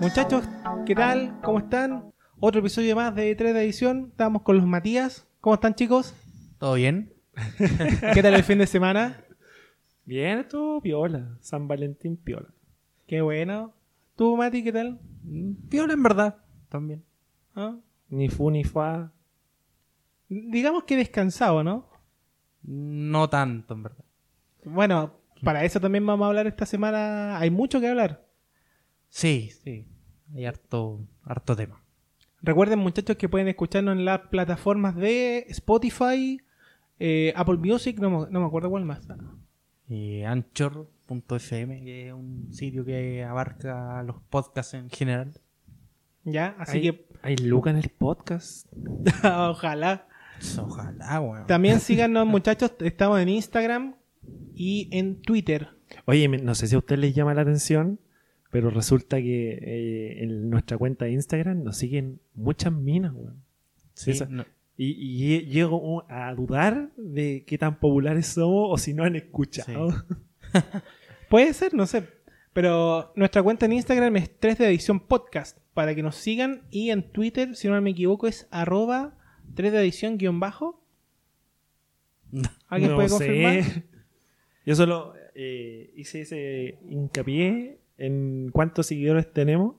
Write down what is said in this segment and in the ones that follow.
Muchachos, ¿qué tal? ¿Cómo están? Otro episodio más de 3 de edición. Estamos con los Matías. ¿Cómo están, chicos? ¿Todo bien? ¿Qué tal el fin de semana? Bien, estuvo piola. San Valentín piola. Qué bueno. ¿Tú, Mati, qué tal? Piola en verdad. También. ¿Ah? Ni fu ni fa. Digamos que descansado, ¿no? No tanto, en verdad. Bueno, para eso también vamos a hablar esta semana. Hay mucho que hablar. Sí, sí. Hay harto, harto tema. Recuerden, muchachos, que pueden escucharnos en las plataformas de Spotify, eh, Apple Music, no, me- no me acuerdo cuál más. Y Anchor.fm, que es un sitio que abarca los podcasts en general. ¿Ya? Así hay, que, hay Luca en el podcast. ojalá. Ojalá, weón. También síganos, muchachos. Estamos en Instagram y en Twitter. Oye, no sé si a ustedes les llama la atención, pero resulta que eh, en nuestra cuenta de Instagram nos siguen muchas minas, weón. Sí, esa- no- Y, y lle- llego a dudar de qué tan populares somos o si no han escuchado. Puede ser, no sé. Pero nuestra cuenta en Instagram es 3 de edición podcast. Para que nos sigan. Y en Twitter, si no me equivoco, es arroba 3 de edición guion bajo. ¿Alguien No puede sé. Yo solo eh, hice ese hincapié en cuántos seguidores tenemos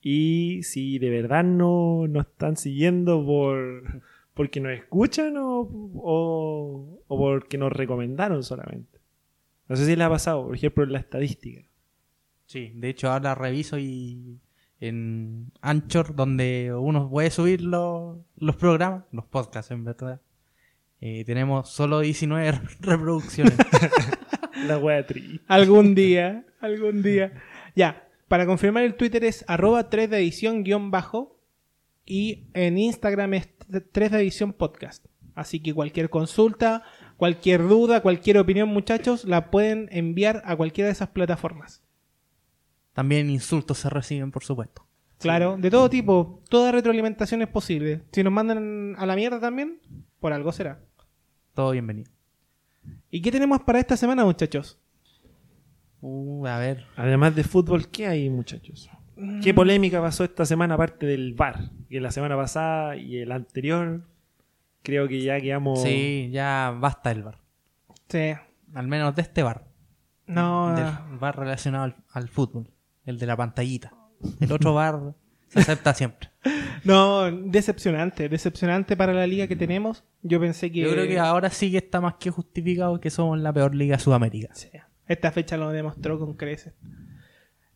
y si de verdad no nos están siguiendo por porque nos escuchan o, o, o porque nos recomendaron solamente. No sé si les ha pasado, por ejemplo, en la estadística. sí, de hecho ahora reviso y en Anchor, donde uno puede subir los, los programas, los podcasts en verdad, eh, tenemos solo 19 reproducciones. La wea triste. Algún día, algún día. Ya, para confirmar el Twitter es arroba 3 de edición guion bajo. Y en Instagram es 3 de edición podcast. Así que cualquier consulta, cualquier duda, cualquier opinión, muchachos, la pueden enviar a cualquiera de esas plataformas. También insultos se reciben, por supuesto. Claro, de todo tipo, toda retroalimentación es posible. Si nos mandan a la mierda también, por algo será. Todo bienvenido. ¿Y qué tenemos para esta semana, muchachos? Uh, a ver, Además de fútbol, ¿qué hay, muchachos? ¿Qué polémica pasó esta semana aparte del VAR? Que la semana pasada y el anterior, creo que ya quedamos... sí, ya basta el bar. Sí. Al menos de este bar. No, Del bar relacionado al, al fútbol. El de la pantallita. El otro bar se acepta siempre. no, decepcionante, decepcionante para la liga que tenemos. Yo pensé que, Yo creo que ahora sí que está más que justificado que somos la peor liga de Sudamérica. Sí, esta fecha lo demostró con creces.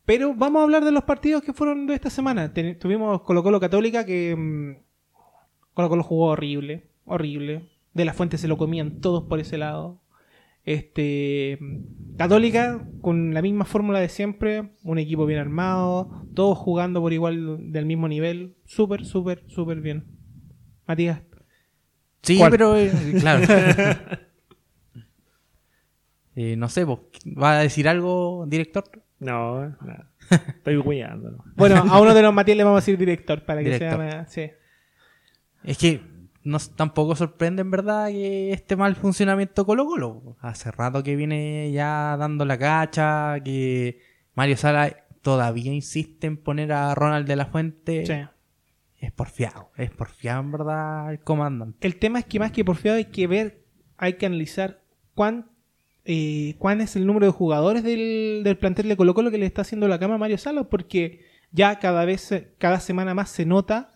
Pero vamos a hablar de los partidos que fueron de esta semana. Ten- tuvimos Colo Colo Católica que mm, Colo Colo jugó horrible, horrible. De la Fuente se lo comían todos por ese lado. Este Católica con la misma fórmula de siempre, un equipo bien armado, todos jugando por igual del mismo nivel, súper, súper, súper bien. Matías, Sí, ¿Cuál? pero eh, claro. Eh, no sé, ¿vos ¿va a decir algo, director? No, nada. Estoy cuidando. ¿no? bueno, a uno de los Matías le vamos a decir director para que Director. sea más- sí. Es que nos tampoco sorprende en verdad que este mal funcionamiento Colo Colo. Hace rato que viene ya dando la cacha, que Mario Sala todavía insiste en poner a Ronald de la Fuente. Sí. Es porfiado, es porfiado en verdad el comandante. El tema es que más que porfiado hay que ver, hay que analizar cuán, eh, cuán es el número de jugadores del, del plantel de Colo Colo que le está haciendo la cama a Mario Salas, porque ya cada vez, cada semana más se nota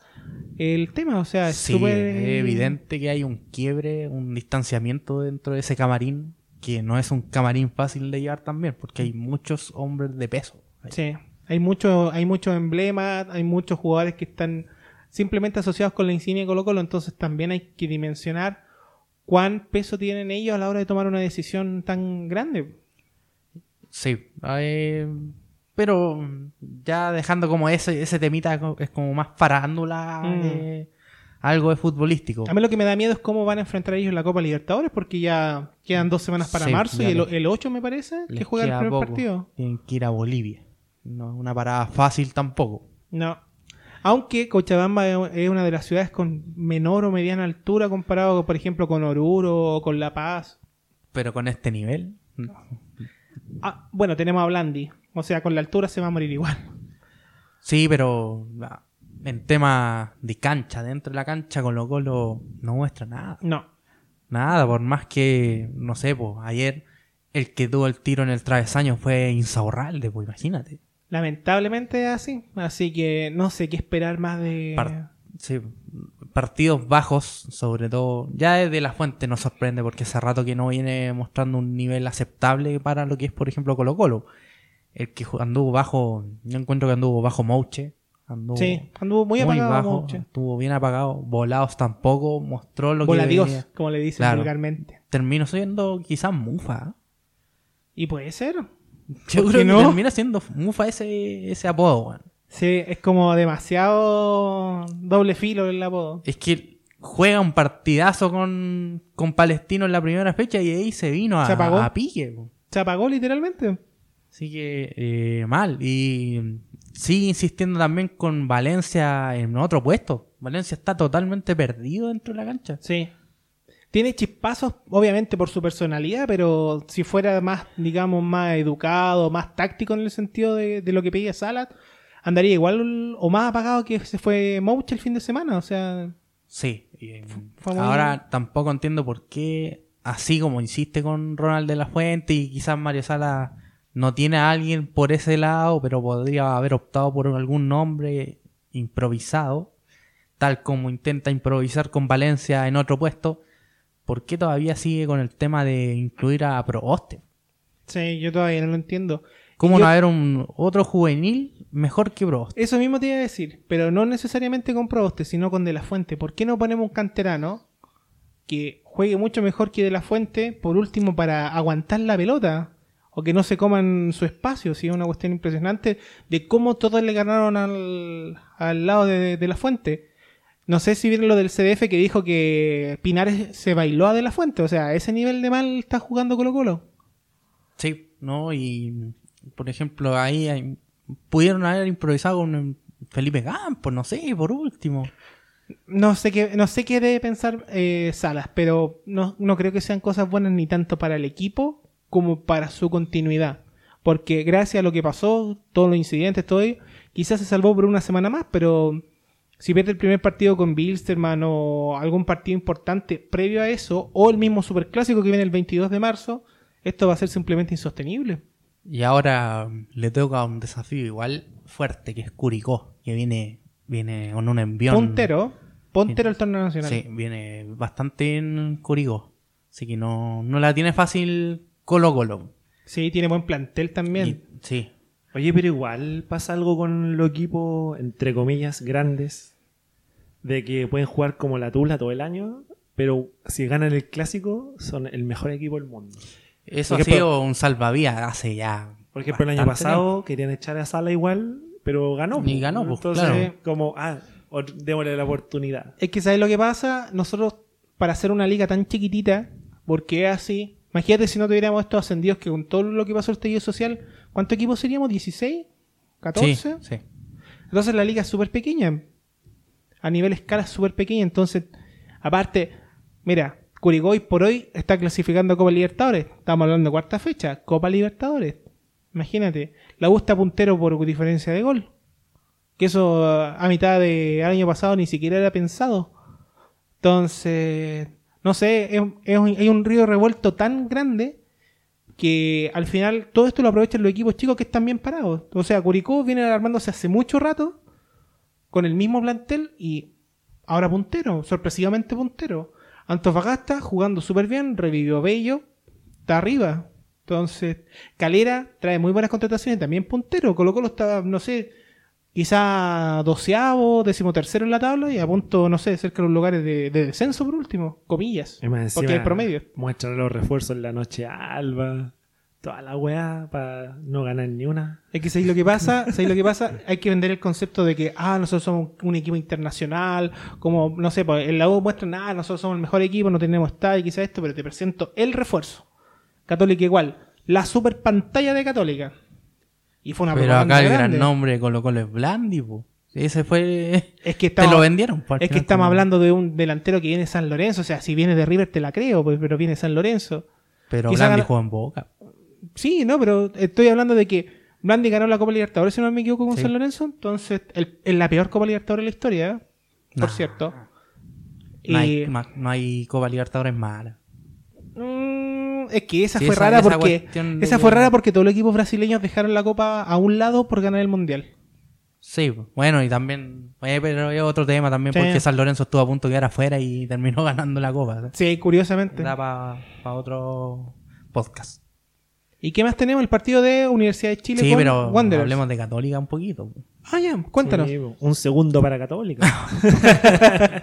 el tema, o sea, es Sí, es evidente que hay un quiebre, un distanciamiento dentro de ese camarín, que no es un camarín fácil de llevar también, porque hay muchos hombres de peso. Sí, hay mucho, hay muchos emblemas, hay muchos jugadores que están simplemente asociados con la insignia de Colo Colo, entonces también hay que dimensionar cuán peso tienen ellos a la hora de tomar una decisión tan grande. Sí, eh, pero ya dejando como ese, ese temita es como más farándula, Mm. eh, algo de futbolístico. A mí lo que me da miedo es cómo van a enfrentar ellos en la Copa Libertadores, porque ya quedan dos semanas para Sí, marzo y el, el 8 me parece que juega el primer poco. partido. Tienen que ir a Bolivia. No es una parada fácil tampoco. No. Aunque Cochabamba es- una de las ciudades con menor o mediana altura comparado, por ejemplo, con Oruro o con La Paz. Pero con este nivel, Ah, bueno, tenemos a Blandi. O sea, con la altura se va a morir igual. Sí, pero ah, en tema de cancha, dentro de la cancha, Colo Colo no muestra nada. No. Nada, por más que, no sé, pues ayer el que tuvo el tiro en el travesaño fue Insaurralde, pues imagínate. Lamentablemente es así. Así que no sé qué esperar más de. Par- sí, partidos bajos, sobre todo. Ya desde la fuente nos sorprende porque hace rato que no viene mostrando un nivel aceptable para lo que es, por ejemplo, Colo Colo. El que anduvo bajo, yo encuentro que anduvo bajo Mouche. Anduvo Sí, anduvo muy apagado. bajo, Mouche. estuvo bien apagado. Volados tampoco, mostró lo que Voladios, como le dicen Claro. vulgarmente. Terminó siendo quizás Mufa. Y puede ser. Yo ¿Por creo que no? termina siendo Mufa ese, ese apodo, weón. Sí, es como demasiado doble filo el apodo. Es que juega un partidazo con, con Palestino en la primera fecha y ahí se vino a, Se apagó. a pique. Se apagó literalmente. Así que eh, mal. Y sigue insistiendo también con Valencia en otro puesto. Valencia está totalmente perdido dentro de la cancha. Sí. Tiene chispazos, obviamente, por su personalidad, pero si fuera más, digamos, más educado, más táctico en el sentido de, de lo que pedía Salat, andaría igual o más apagado que se fue Mouch el fin de semana. O sea, Sí. y, muy- ahora tampoco entiendo por qué, así como insiste con Ronald de la Fuente y quizás Mario Sala no tiene a alguien por ese lado, pero podría haber optado por algún nombre improvisado, tal como intenta improvisar con Valencia en otro puesto. ¿Por qué todavía sigue con el tema de incluir a Proboste? sí, yo todavía no lo entiendo. ¿Cómo Yo- no haber un otro juvenil mejor que Proboste? Eso mismo te iba a decir, pero no necesariamente con Proboste, sino con De La Fuente. ¿Por qué no ponemos un canterano que juegue mucho mejor que De La Fuente, por último, para aguantar la pelota? O que no se coman su espacio, sí, es una cuestión impresionante de cómo todos le ganaron al, al lado de, de La Fuente. No sé si vieron lo del CDF que dijo que Pinares se bailó a De La Fuente, o sea, a ese nivel de mal está jugando Colo Colo. Sí, ¿no? Y, por ejemplo, ahí hay- pudieron haber improvisado con Felipe Campos, no sé, por último. No sé qué, no sé qué debe pensar eh, Salas, pero no, no creo que sean cosas buenas ni tanto para el equipo como para su continuidad. Porque gracias a lo que pasó, todos los incidentes, todo ello, quizás se salvó por una semana más, pero si pierde el primer partido con Bilsterman o algún partido importante previo a eso, o el mismo superclásico que viene el 22 de marzo, esto va a ser simplemente insostenible. Y ahora mm, le toca un desafío igual fuerte, que es Curicó, que viene, viene con un envión. Puntero, puntero al torneo nacional. Sí, viene bastante en Curicó. Así que no, no la tiene fácil Colo Colo. Sí, tiene buen plantel también. Y- sí. Oye, pero igual pasa algo con los equipos, entre comillas, grandes, de que pueden jugar como la Tula todo el año, pero si ganan el clásico, son el mejor equipo del mundo. Eso ha sido un salvavidas hace ya. Por ejemplo, el año pasado querían echar a Sala igual, pero ganó. Y ganó, pues, Entonces, claro. como, ah, o- démosle la oportunidad. Es que, ¿sabes lo que pasa? Nosotros, para hacer una liga tan chiquitita, porque es así. Imagínate si no tuviéramos estos ascendidos que con todo lo que pasó el estallido social, ¿cuántos equipos seríamos? ¿16? ¿14? Sí, sí. Entonces la liga es súper pequeña. A nivel escala es súper pequeña. Entonces, aparte, mira, Curicó hoy por hoy está clasificando a Copa Libertadores. Estamos hablando de cuarta fecha. Copa Libertadores. Imagínate. La está puntero por diferencia de gol. Que eso a mitad del año pasado ni siquiera era pensado. Entonces, no sé, es- es hay un río revuelto tan grande que al final todo esto lo aprovechan los equipos chicos que están bien parados. O sea, Curicó viene armándose hace mucho rato con el mismo plantel y ahora puntero, sorpresivamente puntero. Antofagasta jugando súper bien, revivió Bello, está arriba. Entonces, Calera trae muy buenas contrataciones, también puntero. Colo Colo está, no sé, quizá doceavo, decimotercero en la tabla y a punto, no sé, cerca de los lugares de, de descenso por último, comillas. Y Porque hay promedio. Muestran los refuerzos en la noche alba, toda la weá para no ganar ni una. Es que ¿sabéis lo que pasa? ¿Sabéis lo que pasa? Hay que vender el concepto de que, ah, nosotros somos un equipo internacional, como, no sé, pues en la U muestran, ah, nosotros somos el mejor equipo, no tenemos estadio, quizás esto, pero te presento el refuerzo. Católica igual. La super pantalla de Católica. Y fue una Pero acá el grande. gran nombre de Colo Colo es Blandi, po. Ese fue... Es que Te estamos, lo vendieron. al es que estamos hablando de un delantero que viene de San Lorenzo. O sea, si viene de River te la creo, pues, pero viene de San Lorenzo. Pero quizá Blandi gana- jugó en Boca. Sí, no, pero estoy hablando de que Blandi ganó la Copa Libertadores, si no me equivoco, con Sí. San Lorenzo. Entonces, es la peor Copa Libertadores de la historia, ¿eh? por Nah. cierto. No hay, Y- no hay Copa Libertadores mala. Mm, es que esa Sí, fue esa- rara esa porque esa que- fue rara porque todos los equipos brasileños dejaron la copa a un lado por ganar el mundial. Sí, bueno, y también, eh, pero es otro tema también, Sí. porque San Lorenzo estuvo a punto de quedar afuera y terminó ganando la copa. Sí, curiosamente. Da para otro podcast. ¿Y qué más tenemos? El partido de Universidad de Chile Sí, con pero Wanderers. hablemos de Católica un poquito. Ah, ya, cuéntanos. Sí, un segundo para Católica.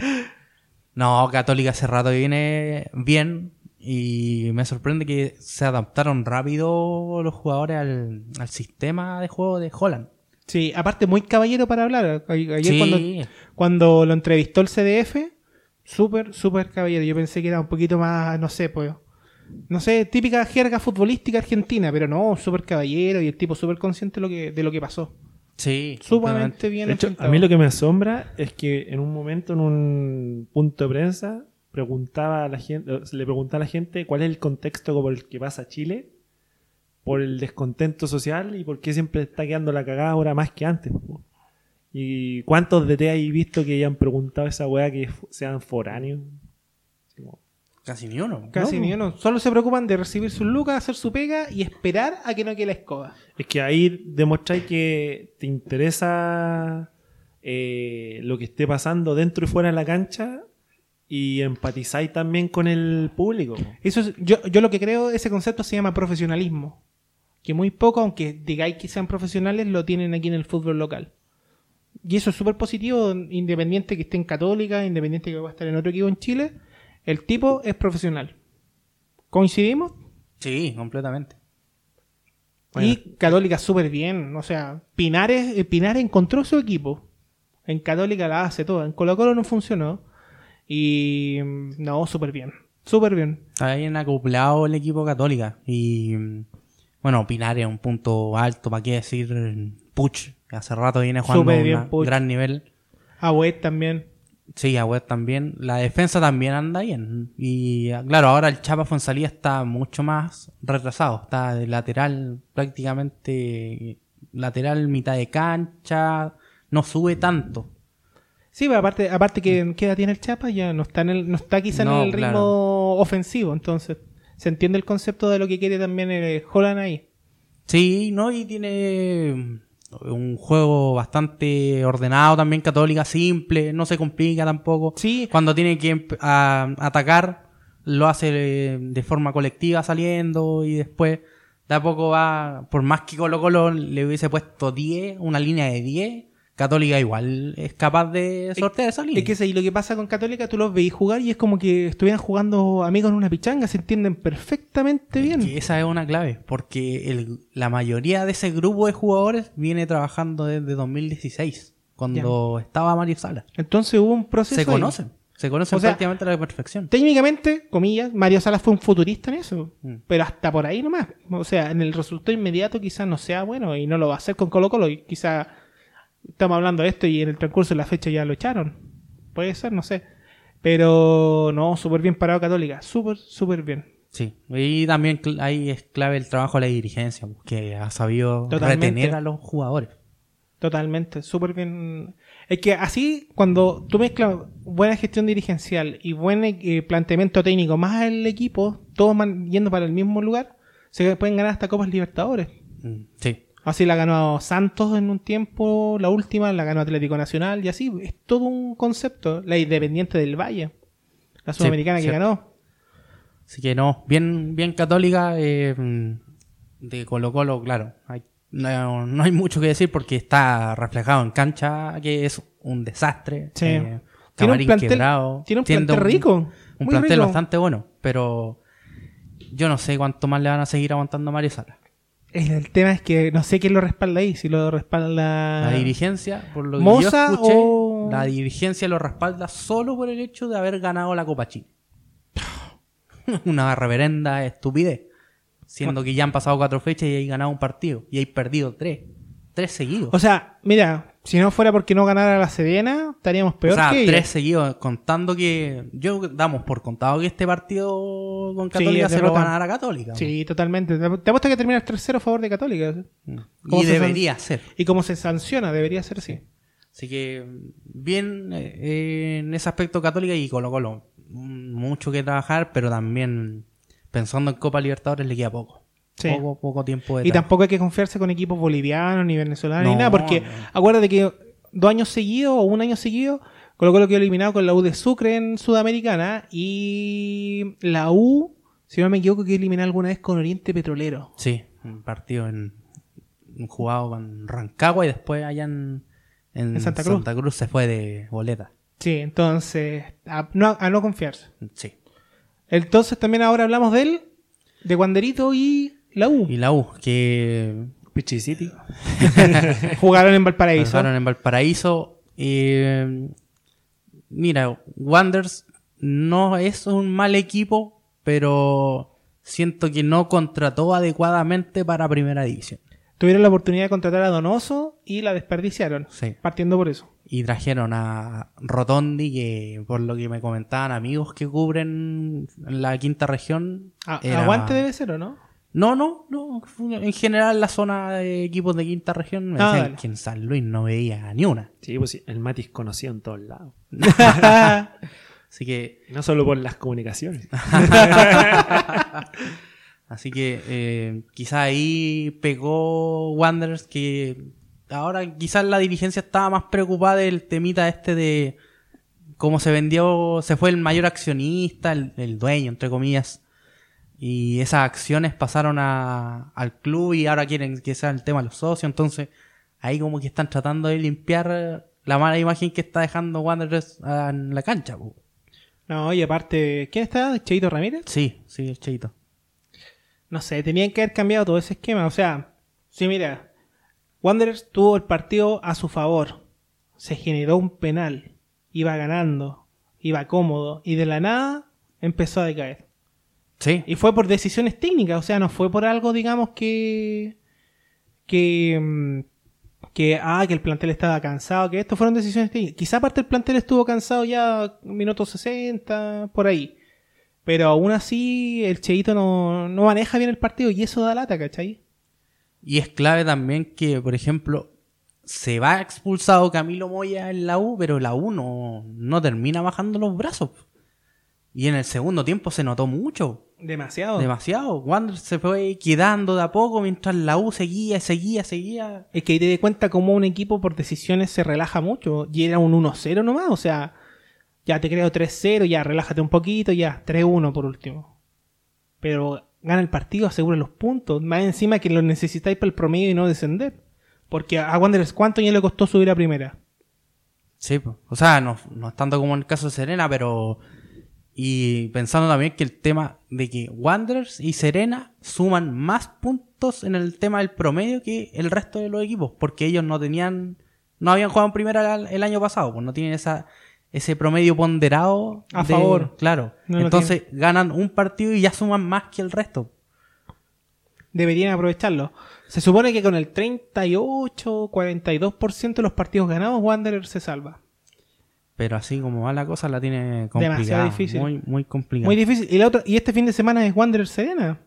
No, Católica hace rato viene bien y me sorprende que se adaptaron rápido los jugadores al, al sistema de juego de Holland. Sí, aparte muy caballero para hablar. Ayer Sí. cuando, cuando lo entrevistó el CDF, súper, súper caballero. Yo pensé que era un poquito más, no sé, pues, no sé, típica jerga futbolística argentina, pero no, súper caballero y el tipo súper consciente de lo que, de lo que pasó. Sí, Sumamente bien De hecho, a mí lo que me asombra es que en un momento, en un punto de prensa, preguntaba a la gente, le preguntaba a la gente cuál es el contexto por el que pasa Chile, por el descontento social y por qué siempre está quedando la cagada ahora más que antes. ¿Y cuántos de te hay visto que hayan preguntado esa weá que sean foráneos? Casi ni uno. Casi No, ni uno. Solo se preocupan de recibir sus lucas, hacer su pega y esperar a que no quede la escoba. Es que ahí demostráis que te interesa eh, lo que esté pasando dentro y fuera de la cancha y empatizáis también con el público. Eso es- yo, yo lo que creo, ese concepto se llama profesionalismo. Que muy poco, aunque digáis que sean profesionales, lo tienen aquí en el fútbol local. Y eso es súper positivo, independiente que esté en Católica, independiente que va a estar en otro equipo en Chile. El tipo es profesional. ¿Coincidimos? Sí, completamente. Bueno. Y Católica súper bien. O sea, Pinares, eh, Pinares encontró su equipo. En Católica la hace todo. En Colo Colo no funcionó. Y mm, no, súper bien. Súper bien. Está bien acoplado el equipo católica. Y mm, bueno, Pinar es un punto alto, ¿para qué decir? Puch, que hace rato viene jugando un Puch. gran nivel. Agüet también. Sí, Agüed también. La defensa también anda bien. Y ah, claro, ahora el Chapa Fonsalía está mucho más retrasado. Está de lateral, prácticamente lateral, mitad de cancha. No sube tanto. Sí, pero aparte, aparte que qué edad tiene el Chapa, ya no está en el, no está quizá No, en el ritmo claro. ofensivo, entonces se entiende el concepto de lo que quiere también el Holland ahí. Sí, ¿no? Y tiene un juego bastante ordenado también, católica, simple, no se complica tampoco. Sí, Cuando tiene que a- atacar, lo hace de, de forma colectiva saliendo y después de a poco va, por más que Colo Colo le hubiese puesto 10, una línea de 10, Católica igual es capaz de sortear esa línea. es que sí, lo que pasa con Católica, tú los veis jugar y es como que estuvieran jugando amigos en una pichanga, se entienden perfectamente bien. Que esa es una clave, porque el- la mayoría de ese grupo de jugadores viene trabajando desde 2016, cuando estaba Mario Sala. Entonces hubo un proceso. Se ahí. conocen, se conocen O sea, prácticamente a la perfección. Técnicamente, comillas, Mario Salas fue un futurista en eso, Mm. pero hasta por ahí nomás. O sea, en el resultado inmediato quizás no sea bueno y no lo va a hacer con Colo Colo y quizás estamos hablando de esto y en el transcurso de la fecha ya lo echaron. Puede ser, no sé. Pero no, súper bien parado Católica, súper, súper bien. Sí, y también ahí es clave el trabajo de la dirigencia, que ha sabido Totalmente. retener a los jugadores. Totalmente, súper bien. Es que así, cuando tú mezclas buena gestión dirigencial y buen eh, planteamiento técnico más el equipo, todos man- yendo para el mismo lugar, se pueden ganar hasta Copas Libertadores. Mm, Sí, Así la ganó Santos en un tiempo, la última la ganó Atlético Nacional y así. Es todo un concepto. La Independiente del Valle, la Sí, sudamericana que ganó. así que no, bien, bien católica eh, de Colo Colo, claro. Hay- no, no hay mucho que decir porque está reflejado en cancha, que es un desastre. Sí. eh, Tiene un camarín plantel- quebrado. tiene un plantel rico, Un plantel rico. bastante bueno, pero yo no sé cuánto más le van a seguir aguantando a Mario Sala. El, tema es que no sé quién lo respalda ahí, si lo respalda... La dirigencia, por lo que ¿Moza yo escuché, o- la dirigencia lo respalda solo por el hecho de haber ganado la Copa Chile. Una reverenda estupidez. Siendo que ya han pasado cuatro fechas y hay ganado un partido. Y hay perdido tres. tres seguidos. O sea, mira, si no fuera porque no ganara la Serena, estaríamos peor O sea, que ella. tres seguidos, contando que yo damos por contado que este partido con Sí, Católica es se lo van a Católica. Sí, totalmente. Te apuesto que termina el 3-0 a favor de Católica. Mm. ¿Cómo Y se debería ser. Y como se sanciona, debería ser así. Así que bien eh, en ese aspecto Católica y Colo Colo. mm, Mucho que trabajar, pero también pensando en Copa Libertadores le queda poco. Sí. Poco, poco tiempo de Y tampoco hay que confiarse con equipos bolivianos ni venezolanos ni nada, porque no. acuérdate que dos años seguidos o un año seguido, Colo Colo quedó eliminado con la U de Sucre en Sudamericana y la U, si no me equivoco, quedó eliminada alguna vez con Oriente Petrolero. Sí, un partido en un jugado con Rancagua y después allá en, en En Santa Cruz. se fue de boleta. Sí, entonces, a no, a no confiarse. Sí. Entonces también ahora hablamos de él, de Wanderito y la U. Y la U, que Pichi City. Jugaron en Valparaíso. Jugaron en Valparaíso. eh, mira, Wanders no es un mal equipo, pero siento que no contrató adecuadamente para primera división. Tuvieron la oportunidad de contratar a Donoso y la desperdiciaron. Sí. Partiendo por eso. Y trajeron a Rotondi, que por lo que me comentaban amigos que cubren la quinta región. Ah, era- Aguante debe ser, ¿o no? No, no, no. En general, la zona de equipos de quinta región me Ah, que en San Luis no veía ni una. Sí, pues sí, el Matis conocido en todos lados. Así que No solo por las comunicaciones. Así que eh, quizá ahí pegó Wanderers que ahora quizás la dirigencia estaba más preocupada del temita este de cómo se vendió, se fue el mayor accionista, el, el dueño, entre comillas, y esas acciones pasaron a- al club y ahora quieren que sea el tema de los socios, entonces ahí como que están tratando de limpiar la mala imagen que está dejando Wanderers ah, en la cancha. po. No, y aparte, ¿quién está? ¿Cheito Ramírez? Sí, sí, el cheito. No sé, tenían que haber cambiado todo ese esquema. O sea, sí, mira, Wanderers tuvo el partido a su favor. Se generó un penal. Iba ganando. Iba cómodo. Y de la nada empezó a decaer. Sí, Y fue por decisiones técnicas. O sea, no fue por algo, digamos, que. que. mm, que, ah, que el plantel estaba cansado, que esto fueron decisiones técnicas. Quizá aparte el plantel estuvo cansado ya minuto 60, por ahí. Pero aún así, el Cheito no, no maneja bien el partido y eso da lata, ¿cachai? Y es clave también que, por ejemplo, se va expulsado Camilo Moya en la U, pero la U no, no termina bajando los brazos. Y en el segundo tiempo se notó mucho, Demasiado. demasiado. Wander se fue quedando de a poco mientras la U seguía, seguía, seguía. es que ahí te das cuenta cómo un equipo por decisiones se relaja mucho. Y era un 1-0 nomás, o sea, ya te creo 3-0, ya relájate un poquito, ya 3-1 por último. Pero gana el partido, asegura los puntos. Más encima que lo necesitáis para el promedio y no descender. Porque a Wanderers, ¿cuánto ya le costó subir a primera? Sí, o sea, no, no es tanto como en el caso de Serena, pero... Y pensando también que el tema de que Wanderers y Serena suman más puntos en el tema del promedio que el resto de los equipos, porque ellos no tenían, no habían jugado en primera el, año pasado, pues no tienen esa, ese promedio ponderado A de- favor. Claro. No Entonces ganan un partido y ya suman más que el resto. Deberían aprovecharlo. Se supone que con el 38, 42% de los partidos ganados, Wanderers se salva. Pero así como va la cosa, la tiene complicada. Demasiado difícil. Muy, muy complicada. Muy difícil. Y, la otra, y este fin de semana es Wanderers Serena.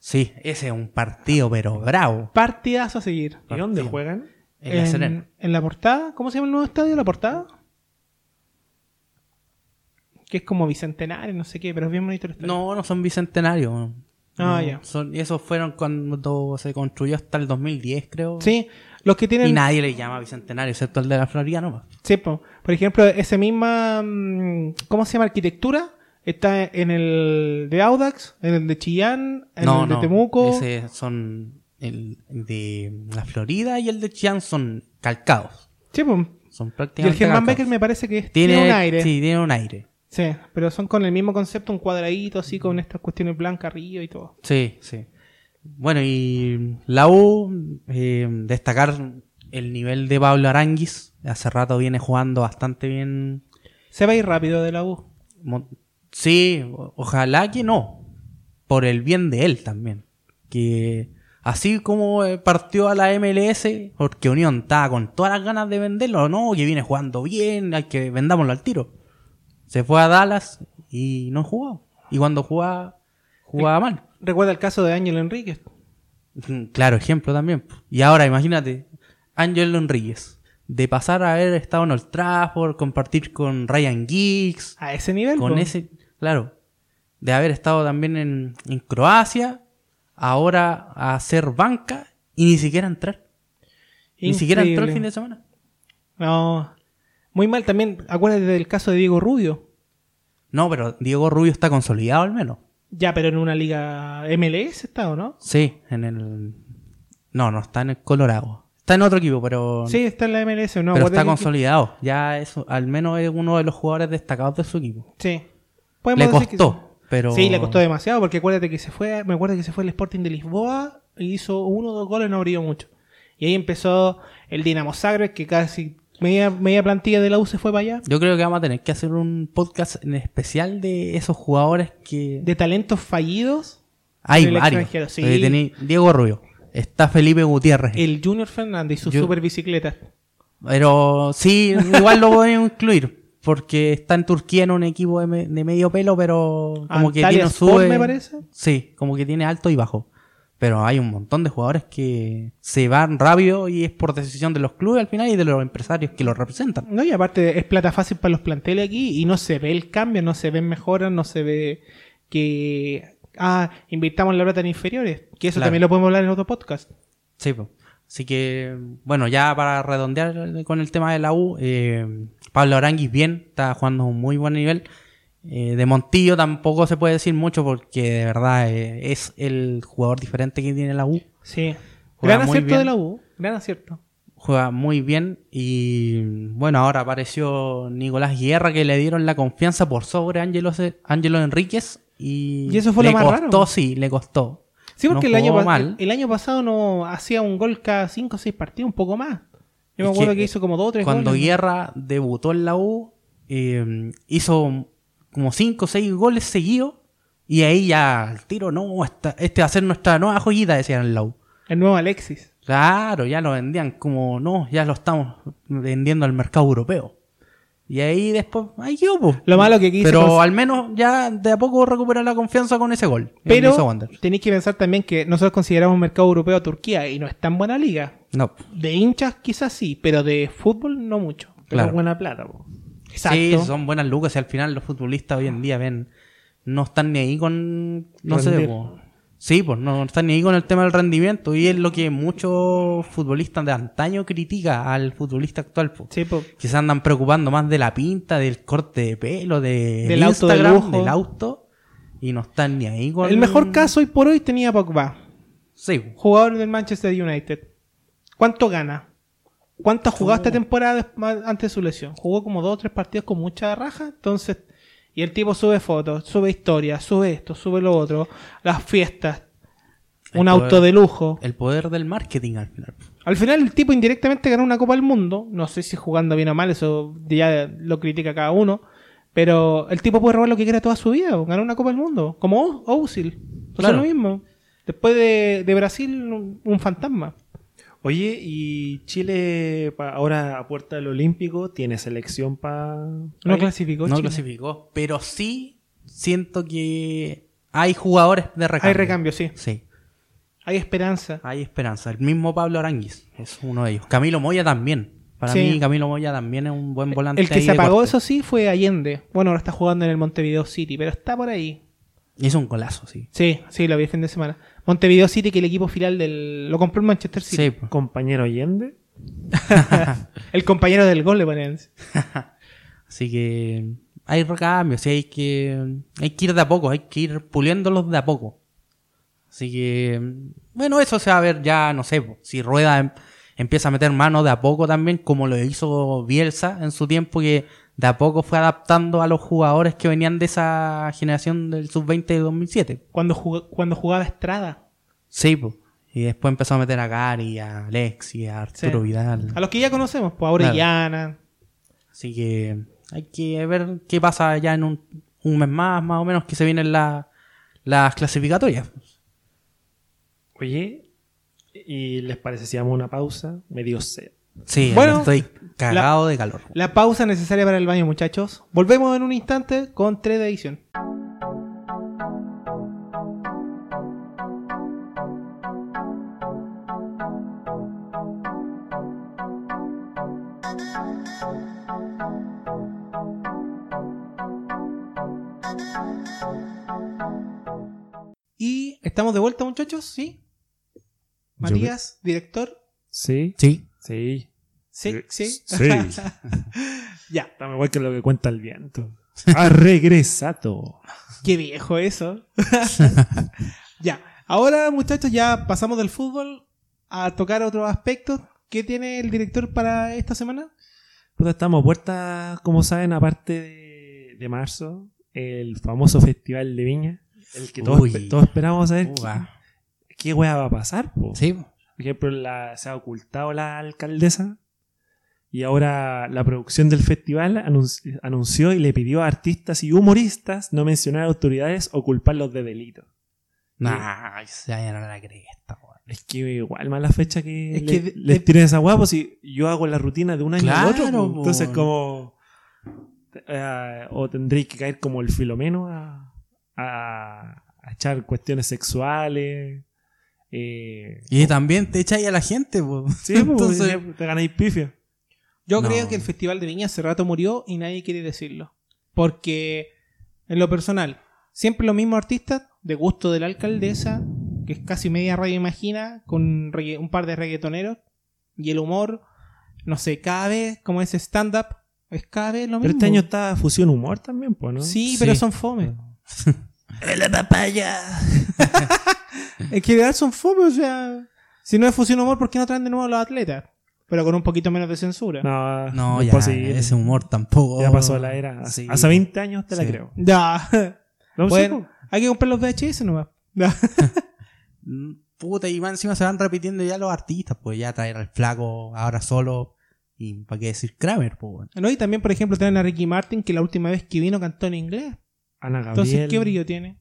Sí, ese es un partido, pero bravo. Partidazo a seguir. ¿Y dónde Partido. juegan? En la Serena. en la portada. ¿Cómo se llama el nuevo estadio? ¿La portada? Que es como bicentenario, no sé qué, pero es bien bonito el estadio. No, no son bicentenarios. Ah, No, ya. Son, y esos fueron cuando se construyó hasta el 2010, creo. Sí, los que tienen. Y nadie le llama bicentenario, excepto el de la Florida nomás. Sí, po. por ejemplo, esa misma. mm, ¿Cómo se llama? Arquitectura. Está en el de Audax, en el de Chillán, en no, el de no. Temuco. Ese son el de la Florida y el de Chillán son calcados. Sí, po. Son Y el prácticamente Germán. Becker me parece que tiene, tiene, un aire. Sí, tiene un aire. Sí, pero son con el mismo concepto, un cuadradito así con estas cuestiones blancas arriba y todo. Sí, sí. Bueno, y la U, eh, destacar el nivel de Pablo Aranguis. Hace rato viene jugando bastante bien. Se va a ir rápido de la U. Mo- Sí, ojalá que no. Por el bien de él también. Que Así como eh, partió a la MLS, porque Unión estaba con todas las ganas de venderlo, no, que viene jugando bien, hay que vendámoslo al tiro. Se fue a Dallas y no jugó. Y cuando jugaba, jugaba mal. Recuerda el caso de Ángel Enríquez. Claro, ejemplo también. Y ahora imagínate, Ángel Enríquez, de pasar a haber estado en Old Trafford, compartir con Ryan Giggs, A ese nivel. con po. ese, claro, de haber estado también en, en Croacia, ahora a hacer banca y ni siquiera entrar. Ni siquiera entró el Increíble. fin de semana. No. Muy mal también. Acuérdate del caso de Diego Rubio. No, pero Diego Rubio está consolidado al menos. Ya, pero en una liga MLS está, ¿o no? Sí, en el... No, no está en el Colorado. Está en otro equipo, pero... Sí, está en la MLS, ¿o ¿no? pero está que- consolidado. Ya es, al menos es uno de los jugadores destacados de su equipo. Sí. Le Podemos que costó, pero... sí. Le costó demasiado porque acuérdate que se fue, me acuerdo que se fue al Sporting de Lisboa y hizo uno o dos goles, no brilló mucho. Y ahí empezó el Dinamo Zagreb, que casi media, media plantilla de la U se fue para allá. Yo creo que vamos a tener que hacer un podcast en especial de esos jugadores que... De talentos fallidos, Hay varios. sí. Eh, tení Diego Rubio. Está Felipe Gutiérrez. el Junior Fernández y su Yo- super bicicleta. Pero sí, igual lo podemos incluir. Porque está en Turquía en un equipo de, me- de medio pelo, pero como que tiene Sport, sube. me parece. Sí, como que tiene alto y bajo. Pero hay un montón de jugadores que se van rápido y es por decisión de los clubes al final y de los empresarios que los representan. No, y aparte es plata fácil para los planteles aquí y no se ve el cambio, no se ven mejoras, no se ve que... Ah, invirtamos la plata en inferiores, que eso Claro. también lo podemos hablar en otro podcast. Sí, po. Así que, bueno, ya para redondear con el tema de la U, eh, Pablo Aranguis bien, está jugando a un muy buen nivel. Eh, de Montillo tampoco se puede decir mucho porque de verdad eh, es el jugador diferente que tiene la U. Sí. Juega Gran acierto bien. de la U, gran acierto. Juega muy bien y bueno, ahora apareció Nicolás Guerra que le dieron la confianza por sobre Ángelo, Ángelo Enríquez y, Y eso fue le lo más costó, raro. sí, le costó. Sí, porque No el, año, mal. el año pasado no hacía un gol cada 5 o 6 partidos, un poco más. Yo me acuerdo que, que, hizo como 2 o 3 Cuando goles. Guerra debutó en la U, eh, hizo como 5 o 6 goles seguidos. Y ahí ya al tiro, no, esta- este va a ser nuestra nueva joyita, decían en la U. El nuevo Alexis. Claro, ya lo vendían como, no, ya lo estamos vendiendo al mercado europeo. Y ahí después, ahí quedó, po. Lo malo que quiso Pero al menos ya de a poco recupera la confianza con ese gol. Pero tenéis que pensar también que nosotros consideramos mercado europeo a Turquía y no es tan buena liga. No, De hinchas quizás sí, pero de fútbol no mucho. Pero Claro. buena plata, po. Exacto. Sí, son buenas lucas y al final los futbolistas hoy en día ven no están ni ahí con no sé, Rendir. po. sí, pues no están ni ahí con el tema del rendimiento y es lo que muchos futbolistas de antaño critica al futbolista actual, po. Sí, po. que se andan preocupando más de la pinta, del corte de pelo, de Del auto de Instagram, lujo. del auto y no están ni ahí con El mejor caso hoy por hoy tenía Pogba, Sí, jugador del Manchester United. ¿Cuánto gana? ¿Cuánto ha jugado esta temporada antes de su lesión? Jugó como dos o tres partidos con mucha raja, entonces... Y el tipo sube fotos, sube historias, sube esto, sube lo otro, las fiestas, El un poder- auto de lujo. el poder del marketing al final. Al final el tipo indirectamente ganó una Copa del Mundo. No sé si jugando bien o mal, eso ya lo critica cada uno. Pero el tipo puede robar lo que quiera toda su vida. Ganar una Copa del Mundo. Como Ozil. O sea, Claro. lo mismo. Después de, de Brasil, un, un fantasma. Oye, y Chile pa- ahora a puerta del Olímpico tiene selección para... No clasificó. no Chile. clasificó, pero sí siento que hay jugadores de recambio. Hay recambio, sí. Sí, Hay esperanza. hay esperanza. El mismo Pablo Aranguis es uno de ellos. Camilo Moya también. Para Sí. mí Camilo Moya también es un buen volante. El que ahí se apagó, corte. eso sí, fue Allende. Bueno, ahora está jugando en el Montevideo City, pero está por ahí. Hizo un golazo, sí. Sí, sí, lo vi el fin de semana. Montevideo City, que el equipo final del. Lo compró el Manchester City. Sí, pues. Compañero Allende. El compañero del gol le ponen. Así que hay recambios, sí, hay que, hay que ir de a poco, hay que ir puliéndolos de a poco. Así que, bueno, eso se va a ver ya, no sé, po, si Rueda em- empieza a meter mano de a poco también, como lo hizo Bielsa en su tiempo, que de a poco fue adaptando a los jugadores que venían de esa generación del sub-20 de 2007. Cuando, jug- cuando jugaba Estrada. Sí, y después empezó a meter a Gary, a Alexi, a Arturo Sí. Vidal. A los que ya conocemos, pues a Orellana. Así que hay que ver qué pasa ya en un, un mes más, más o menos, que se vienen la- las clasificatorias. Oye, ¿Y les parece si damos una pausa? Me dio sed. Sí, Bueno, estoy cagado de calor. La pausa necesaria para el baño, muchachos. Volvemos en un instante con 3 de edición. Y estamos de vuelta, muchachos, ¿sí? Matías, director. ¿Sí? Sí. Sí. Sí, sí. Sí. ya. Estamos igual que lo que cuenta el viento. Ha regresado. Qué viejo eso. ya. Ahora, muchachos, ya pasamos del fútbol a tocar otros aspectos. ¿Qué tiene el director para esta semana? Puta, estamos a puerta, como saben, aparte de, de marzo, el famoso Festival de Viña. El que todos, todos esperamos saber Uga. qué, qué wea va a pasar. po. Sí. Por ejemplo, la- se ha ocultado la alcaldesa y ahora la producción del festival anunci- anunció y le pidió a artistas y humoristas no mencionar autoridades o culparlos de delito. Nah, se vayan a la cresta, weón. Es que igual mala fecha que, Es le- que de- les de- tiren esa hueá, pues si yo hago la rutina de un año al otro, Claro, pues, entonces como... eh, o tendréis que caer como el filomeno a, a- a echar cuestiones sexuales. Eh, Y también te echáis a la gente, po. Sí, pues, Entonces- ya te ganáis pifia. Yo No. creo que el Festival de Viña hace rato murió y nadie quiere decirlo. Porque, en lo personal, siempre los mismos artistas, de gusto de la alcaldesa, que es casi media radio imagina, con un par de reggaetoneros, y el humor, no sé, cada vez, como ese stand-up, es cada vez lo mismo. Pero este año está Fusión Humor también, pues, ¿no? Sí, Sí. pero son fome. ¡La papaya! En general son fome, o sea, si no es fusión humor, ¿por qué no traen de nuevo a los atletas? Pero con un poquito menos de censura. No, No, ya, posible. ese humor tampoco. Ya pasó la era. Hace, Sí. hace 20 años te la Sí. creo. Ya. No, sí, bueno, hay que comprar los VHS nomás. Puta, y más encima se van repitiendo ya los artistas, pues ya traer al flaco ahora solo. Y para qué decir Kramer, pues. No, y también, por ejemplo, tienen a Ricky Martin, que la última vez que vino cantó en inglés. Ana Gabriel. Entonces, ¿qué brillo tiene?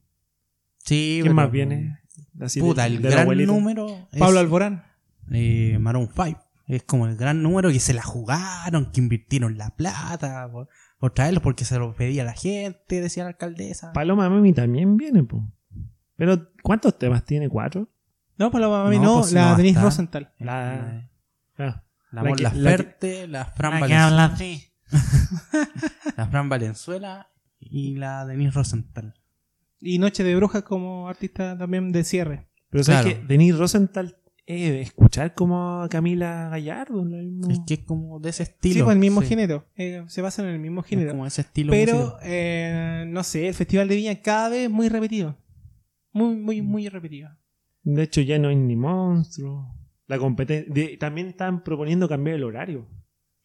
Sí, ¿Quién pero- más viene? Así de- Puta, el de la gran número. es, Pablo Alborán. eh, Maroon 5. Es como el gran número que se la jugaron, que invirtieron la plata por, por traerlos porque se lo pedía la gente, decía la alcaldesa. Paloma Mami también viene, pues. Pero, ¿cuántos temas tiene? ¿Cuatro? No, Paloma Mami, No, no, pues, la no, Denise está. Rosenthal. La, ah, La, La que- la que- Laferte, la, Fran la que Valen- habla así. la Fran Valenzuela y la Denise Rosenthal. Y Noche de Brujas como artista también de cierre. Pero sabes Claro. que Denise Rosenthal eh, escuchar como a Camila Gallardo. lo mismo. Es que es como de ese Sí, estilo. pues el mismo sí. género. eh, se basan en el mismo Es género. como ese estilo. Pero, eh, no sé, el Festival de Viña cada vez muy repetido. Muy, muy, muy repetido. De hecho, ya no hay ni monstruo. La competencia. También están proponiendo cambiar el horario.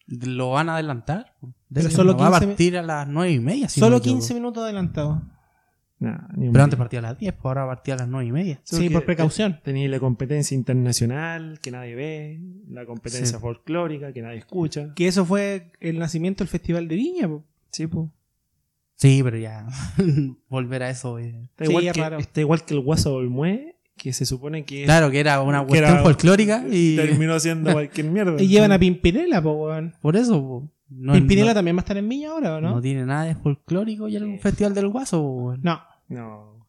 ¿Lo van a adelantar? Pero Debe- solo va a 15 partir a las nueve y media. si no Solo equivoco. 15 minutos adelantado. Nah, ni un Pero antes partía a las 10, pues ahora partía a las nueve y media. Sí, por precaución. Tenía la competencia internacional que nadie ve, la competencia Sí. folclórica que nadie escucha. Que eso fue el nacimiento del Festival de Viña. po. Sí, pues. Sí, pero ya. Volver a eso. eh. Está, Sí, igual que, raro. está igual que el Guaso Olmué, que se supone que, Claro que era una cuestión era- folclórica y. terminó siendo cualquier mierda. Y llevan a Pimpinela, po, weón. Por eso. po. No, Pimpinela no- también va a estar en Viña ahora, ¿o no no? tiene nada de folclórico y el festival del guaso. No. No.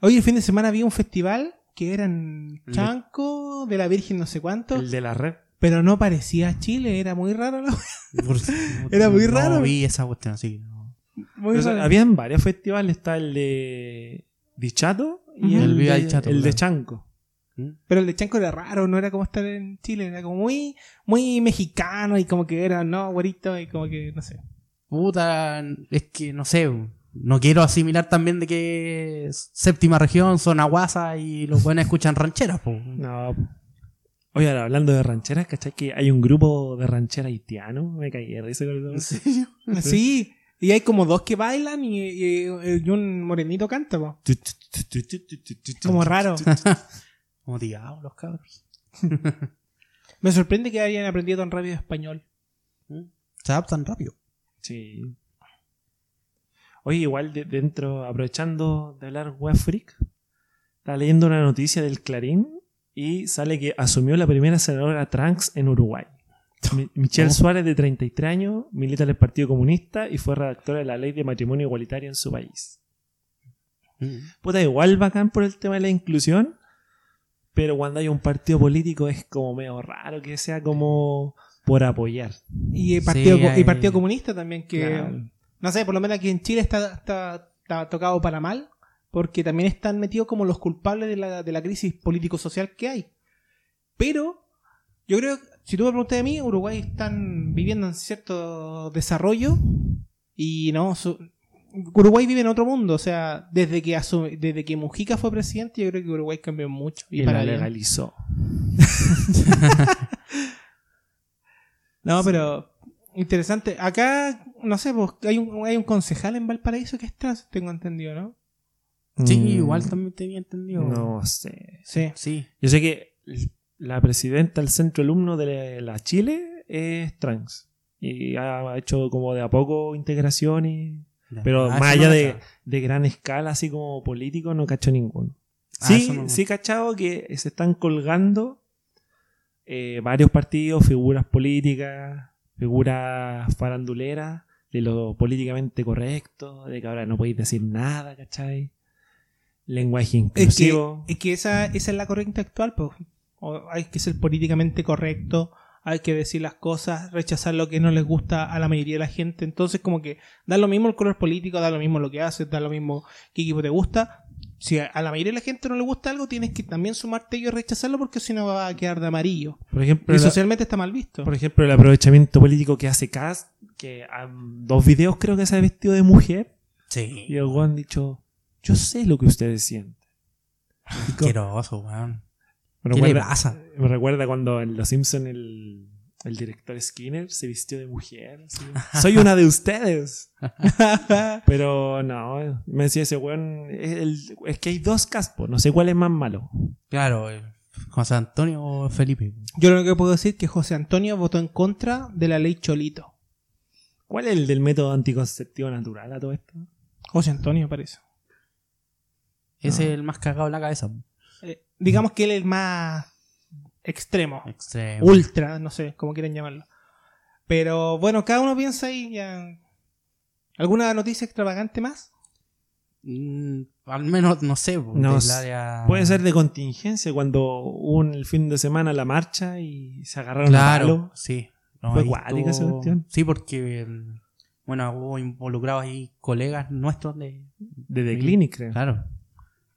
Hoy el fin de semana había un festival que era en Chanco, de la Virgen no sé cuánto, El de la red. pero no parecía Chile, era muy raro. la Era muy no raro. vi esa cuestión así. que no. Muy raro. habían varios festivales. Está el de Dichato y el, de, el. Chanco. ¿Mm? Pero el de Chanco era raro, no era como estar en Chile, era como muy, muy mexicano y como que era, no, güerito y como que, no sé. Puta, es que no sé. No quiero asimilar también de que séptima región son aguasa y los buenos escuchan rancheras. po. No. Oye, ahora hablando de rancheras, ¿cachai? Que hay un grupo de rancheras haitiano. Me caí de risa con eso. Sí, y hay como dos que bailan y, y- y un morenito canta, po. como raro. Motivados los cabros. Me sorprende que hayan aprendido tan rápido español. Se adaptan rápido. Sí. Oye, igual de- dentro, aprovechando de hablar web freak, estaba leyendo una noticia del Clarín y sale que asumió la primera senadora trans en Uruguay. Mi- Michelle Oh. Suárez, de 33 años, milita en el Partido Comunista y fue redactora de la ley de matrimonio igualitario en su país. Puta, igual bacán por el tema de la inclusión, pero cuando hay un partido político es como medio raro que sea como por apoyar. Y el partido, Sí, Co- hay- y partido Comunista también, que Claro. no sé, por lo menos aquí en Chile está, está, está tocado para mal, porque también están metidos como los culpables de la, de la crisis político-social que hay. Pero yo creo, si tú me preguntas a mí, Uruguay están viviendo en cierto desarrollo y no, su- Uruguay vive en otro mundo, o sea, desde que desde que Mujica fue presidente, yo creo que Uruguay cambió mucho. Y, Y, la bien. legalizó. No, pero interesante. Acá, no sé, pues, hay un, hay un concejal en Valparaíso que es trans, tengo entendido, ¿no? Sí, Mm, igual también tenía entendido. No sé. Sí. Sí. Yo sé que la presidenta del centro alumno de la Chile es trans. Y ha hecho como de a poco integración Pero Ah, más allá no de, de gran escala, así como político, no cacho ninguno. Ah, Sí, no- sí cachado que se están colgando eh, varios partidos, figuras políticas, figuras faranduleras, de lo políticamente correcto, de que ahora no podéis decir nada, ¿cachai? Lenguaje Es que, inclusivo. es que esa, esa es la corriente actual, pues. O hay que ser políticamente correcto, hay que decir las cosas, rechazar lo que no les gusta a la mayoría de la gente. Entonces, como que da lo mismo el color político, da lo mismo lo que haces, da lo mismo qué equipo te gusta. Si a la mayoría de la gente no le gusta algo, tienes que también sumarte ello y rechazarlo porque si no va a quedar de amarillo. Por ejemplo, Y la- socialmente está mal visto. Por ejemplo, el aprovechamiento político que hace Cass, que a dos videos creo que se ha vestido de mujer, y Sí. el weón ha dicho, yo sé lo que ustedes sienten. Y Asqueroso, weón. Me, ¿Qué le recuerda, pasa? me recuerda cuando en Los Simpson el, el director Skinner se vistió de mujer. Soy una de ustedes. Pero no, me decía ese weón, es, el- es que hay dos caspos, no sé cuál es más malo. Claro, eh, José Antonio o Felipe. Yo lo que puedo decir es que José Antonio votó en contra de la ley Cholito. ¿Cuál es el del método anticonceptivo natural a todo esto? José Antonio parece. Ese No. es el más cagado en la cabeza. Eh, digamos que él es el más extremo. Extremo. Ultra, no sé, como quieran llamarlo. Pero bueno, cada uno piensa ahí ya. ¿Alguna noticia extravagante más? Mm, al menos, no sé. No área- Puede ser de contingencia cuando hubo un- el fin de semana la marcha y se agarraron a Claro, palo. sí. No, Fue cuática esa estuvo- cuestión. Sí, porque, bueno, hubo involucrados ahí colegas nuestros de... De The. Clinic, creo. Claro.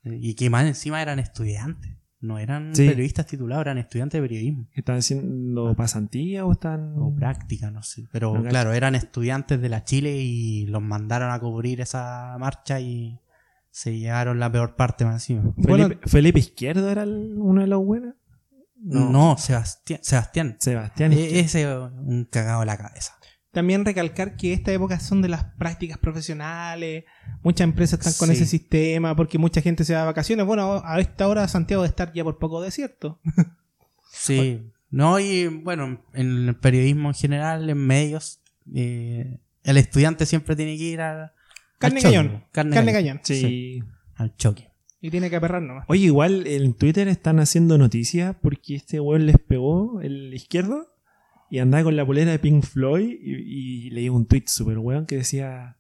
Y que más encima eran estudiantes. No eran Sí. periodistas titulados, eran estudiantes de periodismo. ¿Están haciendo pasantía o están.? O práctica, no sé. Pero No, claro, eran estudiantes de la Chile y los mandaron a cubrir esa marcha y se llevaron la peor parte más encima. Felipe, Bueno- Felipe Izquierdo era el- uno de los buenos. No, Sebastián. Sebastián. Sebastián. E- ese es un cagado de la cabeza. También recalcar que esta época son de las prácticas profesionales. Muchas empresas están con Sí. ese sistema porque mucha gente se va de vacaciones. Bueno, a esta hora Santiago de estar ya por poco desierto. Sí. No, y bueno, en el periodismo en general, en medios, eh, el estudiante siempre tiene que ir a, Carne al choque, cañón. Carne, Carne cañón. cañón. Sí. Al choque. Y tiene que aperrar nomás. Oye, igual en Twitter están haciendo noticias porque este weón les pegó el izquierdo y andaba con la polera de Pink Floyd y, y leí un tweet super weón que decía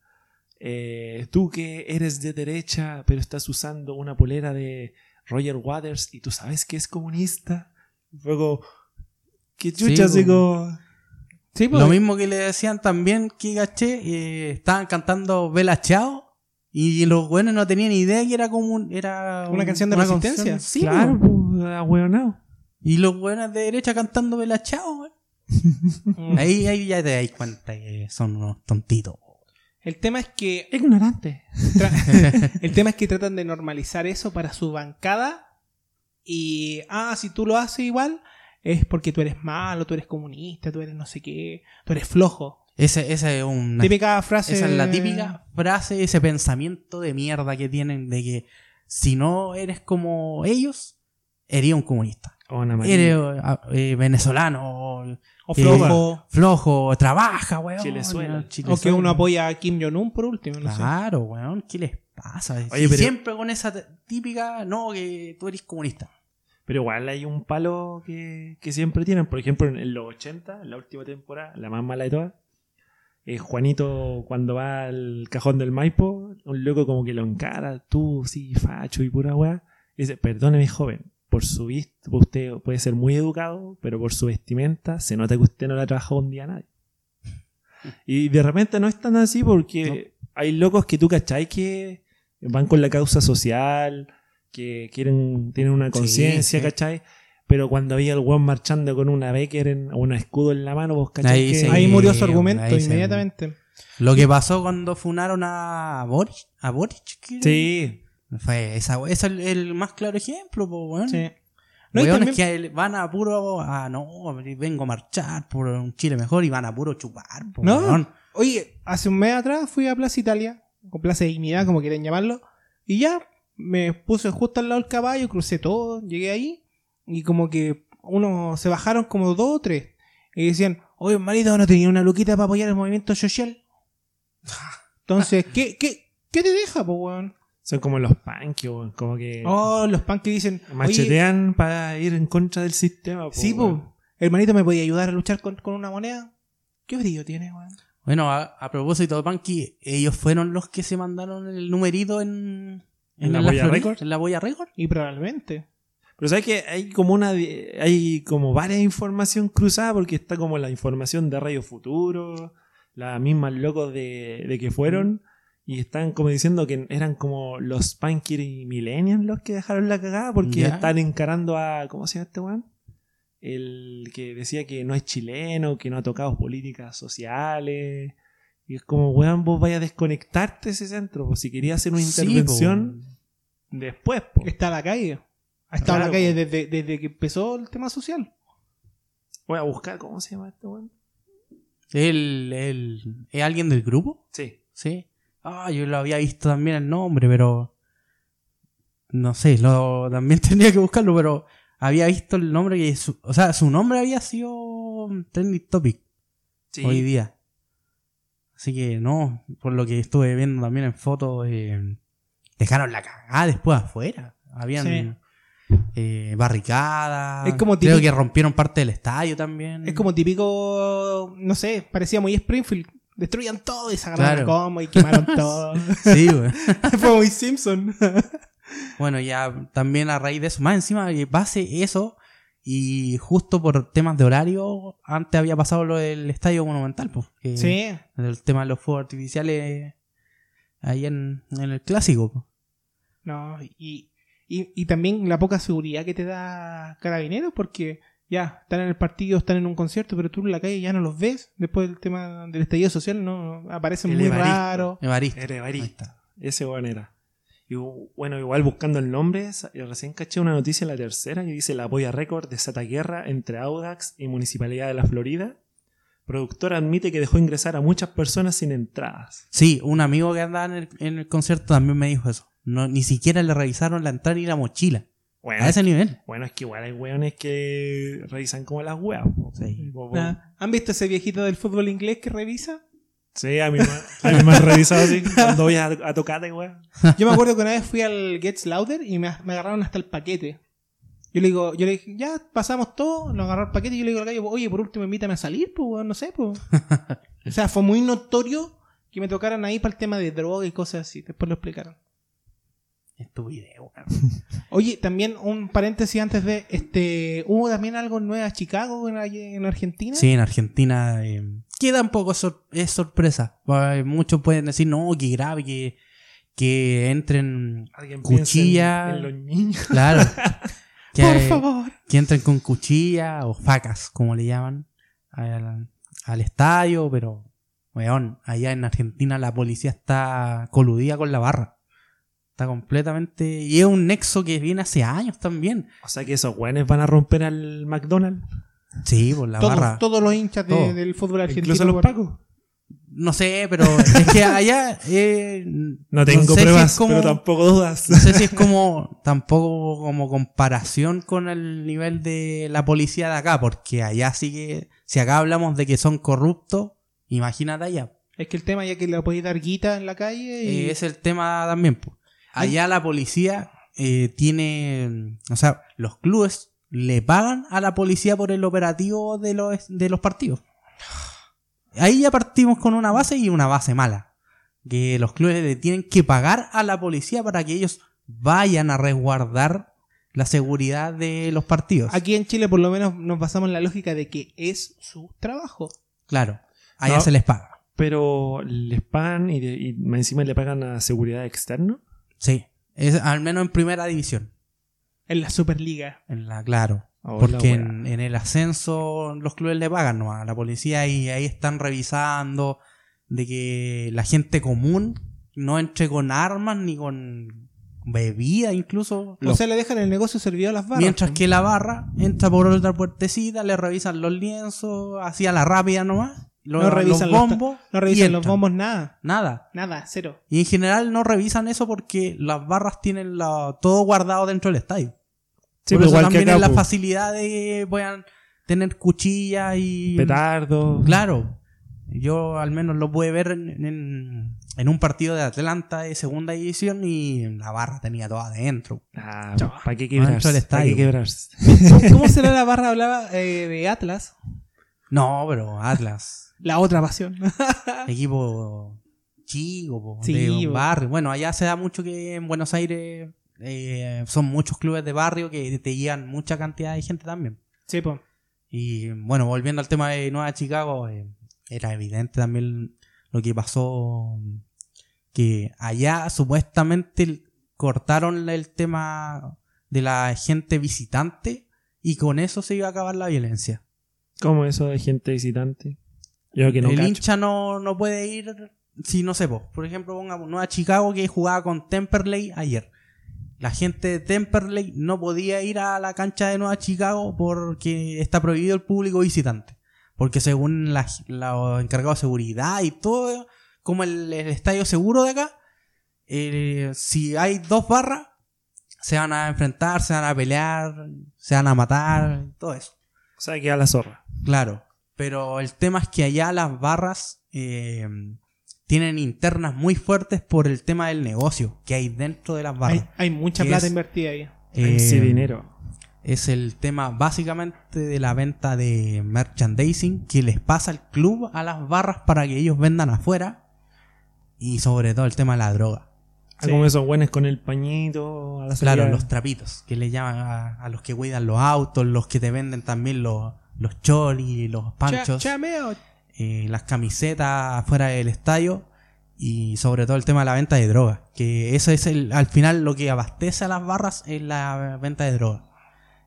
eh, tú que eres de derecha pero estás usando una polera de Roger Waters y tú sabes que es comunista. Luego, qué chucha, Sí, así como... Sí, pues, Lo mismo que le decían también que caché, eh, estaban cantando Bella Chao y los buenos no tenían idea que era como un- era Una un- canción de resistencia. sí, claro, pues. Y los buenos de derecha cantando Bella Chao. Ahí, ahí ya te das cuenta que son unos tontitos. El tema es que Ignorante. El tema es que tratan de normalizar eso para su bancada y, ah, si tú lo haces igual, es porque tú eres malo, tú eres comunista, tú eres no sé qué, tú eres flojo. Ese, esa es una Típica frase. Esa es la típica frase, ese pensamiento de mierda que tienen de que si no eres como ellos, eres un comunista. O una Eres amarilla. eh, venezolano, o eh, flojo. flojo, trabaja, weón. Chilezuela. ¿no? O que Chilezuela. uno apoya a Kim Jong-un por último, no sé. Claro, weón, ¿qué les pasa? Oye, Y pero- siempre con esa típica, no, que tú eres comunista. Pero igual hay un palo que, que siempre tienen. Por ejemplo, en, los 80, en la última temporada, la más mala de todas, eh, Juanito cuando va al cajón del Maipo, un loco como que lo encara, tú, sí, facho y pura weá. Y dice, perdóneme joven, por su vista, usted puede ser muy educado, pero por su vestimenta se nota que usted no le ha trabajado un día a nadie. Y de repente no es tan así porque hay locos que tú cachai que van con la causa social, que quieren, tienen una conciencia, sí. ¿cachai? Pero cuando había el weón marchando con una Becker en- o un escudo en la mano, vos cachai Ahí que... sí. Ahí murió su argumento ahí se- inmediatamente. Lo que pasó cuando funaron a Boric, a Boric, ¿qué? Sí, Fue esa, ese es el, el más claro ejemplo, po, weón. Sí. No, Weones también- que van a puro, a no, vengo a marchar por un Chile mejor y van a puro chupar, po, No. weón. Oye, hace un mes atrás fui a Plaza Italia, o Plaza Dignidad, como quieren llamarlo, y ya me puse justo al lado del caballo, crucé todo, llegué ahí, y como que uno se bajaron como dos o tres, y decían, oye, marido, ¿no tenía una luquita para apoyar el movimiento social? Entonces, ¿qué, qué, qué te deja, po, weón? Son como los punky, weón, como que Oh, los que dicen, oye, machetean para ir en contra del sistema. po, sí, po, hermanito, ¿me podía ayudar a luchar con, con una moneda? ¿Qué brillo tiene, weón? Bueno, a, a propósito de Punky, ellos fueron los que se mandaron el numerito en, ¿En la Boya Record? En la Boya Record. Y probablemente. Pero sabes que hay como una hay como varias información cruzada porque está como la información de Radio Futuro, las mismas locos de, de que fueron y están como diciendo que eran como los Punky y Millennials los que dejaron la cagada porque Ya. están encarando a ¿cómo se llama este weón? El que decía que no es chileno, que no ha tocado políticas sociales. Y es como, weón, vos vaya a desconectarte de ese centro. Pues si querías hacer una Sí, intervención, po. después, po. Está a la calle. Ha estado en la calle desde, desde que empezó el tema social. Voy a buscar, ¿cómo se llama este weón? ¿El, el, ¿Es alguien del grupo? Sí. Sí. Ah, yo lo había visto también el nombre, pero. No sé, lo, también tendría que buscarlo, pero había visto el nombre que. Su, o sea, su nombre había sido trending topic Sí. hoy día. Así que no, por lo que estuve viendo también en fotos, eh, dejaron la cagada después afuera. Habían Sí. eh, barricadas. Es como Creo que rompieron parte del estadio también. Es como típico, no sé, parecía muy Springfield. Destruyan todo y se agarraron Claro. a combo y quemaron todo. Sí, güey. Fue muy Simpson. Bueno, ya también a raíz de eso, más encima que pase eso, y justo por temas de horario, antes había pasado lo del estadio monumental, pues. sí. El tema de los fuegos artificiales ahí en, en el clásico. pues. No, y, y, y también la poca seguridad que te da Carabineros, porque ya, están en el partido, están en un concierto, pero tú en la calle ya no los ves. Después del tema del estallido social, no aparecen El muy Evaristo. raros. Evaristo. Evarista. está. Ese weón era. Y bueno, igual buscando el nombre, recién caché una noticia en la tercera que dice la apoya récord desata guerra entre Audax y Municipalidad de la Florida. Productora admite que dejó ingresar a muchas personas sin entradas. Sí, un amigo que andaba en el, en el concierto también me dijo eso. No, ni siquiera le revisaron la entrada ni la mochila. Bueno, A ese nivel. bueno, es que igual hay weones que revisan como las weas. Sí. Ah, ¿Han visto ese viejito del fútbol inglés que revisa? Sí, a mí, me- a mí me han revisado así cuando voy a, a tocarte, weón. Yo me acuerdo que una vez fui al Gets Louder y me, me agarraron hasta el paquete. Yo le digo, yo le dije, ya pasamos todo, nos agarró el paquete y yo le digo al gallo, oye, por último invítame a salir, pues, weón, no sé, pues. o sea, fue muy notorio que me tocaran ahí para el tema de droga y cosas así. Después lo explicaron. Estupidez, weón. Oye, también un paréntesis antes de, este, hubo también algo en Nueva Chicago, en, en Argentina. Sí, en Argentina eh, que tampoco sor- es sorpresa. Muchos pueden decir, no, que grave, que, que entren Cuchilla. en, en los niños. Claro. que, Por favor. que entren con cuchilla o facas, como le llaman, al, al estadio, pero, weón, allá en Argentina la policía está coludida con la barra. Está completamente... Y es un nexo que viene hace años también. O sea que esos weones van a romper al McDonald's. Sí, por la Todos, barra. todos los hinchas de- Todo. del fútbol argentino. Incluso los pacos. No sé, pero es que allá... eh, No tengo sé pruebas, como- pero tampoco dudas. No sé si es como tampoco como comparación con el nivel de la policía de acá, porque allá sí que, si acá hablamos de que son corruptos, imagínate allá. Es que el tema ya que le podéis dar guita en la calle y... Eh, es el tema también. po. Allá la policía eh, tiene, o sea, los clubes le pagan a la policía por el operativo de los, de los partidos. Ahí ya partimos con una base y una base mala. Que los clubes le tienen que pagar a la policía para que ellos vayan a resguardar la seguridad de los partidos. Aquí en Chile por lo menos nos basamos en la lógica de que es su trabajo. Claro, allá No. se les paga. Pero les pagan y, de- y más encima le pagan a seguridad externa. Sí, es, al menos en primera división. En la Superliga. En la, claro. Oh, Porque la en, en el ascenso los clubes le pagan nomás a la policía y ahí están revisando de que la gente común no entre con armas ni con bebida incluso. O sea, le dejan el negocio servido a las barras. mientras que la barra entra por otra puertecita, le revisan los lienzos, así a la rápida nomás. Lo- no revisan los los, bombos. no y revisan los bombos, nada. Nada. Nada, cero. Y en general no revisan eso porque las barras tienen la- todo guardado dentro del estadio. Sí, Por pero eso igual que también acá, es la po. facilidad de que puedan tener cuchillas y... Petardo. Claro. Yo al menos lo pude ver en, en- en un partido de Atlanta de segunda división y la barra tenía todo adentro. Ah. ¿Para qué quebrarse? del ¿Para qué estadio. quebrarse? ¿Cómo, cómo será la barra? Hablaba eh, de Atlas. No, pero Atlas, La otra pasión. equipo chico, po, Sí, de un barrio. Bueno, allá se da mucho que en Buenos Aires eh, son muchos clubes de barrio que te llevan mucha cantidad de gente también. sí, po. Y bueno, volviendo al tema de Nueva Chicago, eh, era evidente también lo que pasó, que allá supuestamente cortaron el tema de la gente visitante y con eso se iba a acabar la violencia. ¿Cómo eso de gente visitante? Yo que no el cacho. hincha no, no puede ir si no sé, po. por ejemplo, pongamos Nueva Chicago que jugaba con Temperley ayer. La gente de Temperley no podía ir a la cancha de Nueva Chicago porque está prohibido el público visitante. Porque según la- los encargados de seguridad y todo, como el, el estadio seguro de acá, eh, si hay dos barras, se van a enfrentar, se van a pelear, se van a matar, todo eso. O sea, que a la zorra. Claro, pero el tema es que allá las barras eh, tienen internas muy fuertes por el tema del negocio que hay dentro de las barras. Hay, hay mucha plata es- invertida ahí. Eh, Ese dinero. es el tema básicamente de la venta de merchandising que les pasa al club a las barras para que ellos vendan afuera y sobre todo el tema de la droga. Ah, Sí. Como esos buenos con el pañito a la Claro, los trapitos que le llaman a, a los que cuidan los autos, los que te venden también los, los cholis, los panchos. Cha- eh, las camisetas fuera del estadio y sobre todo el tema de la venta de droga. Que eso es el, al final lo que abastece a las barras es la venta de droga.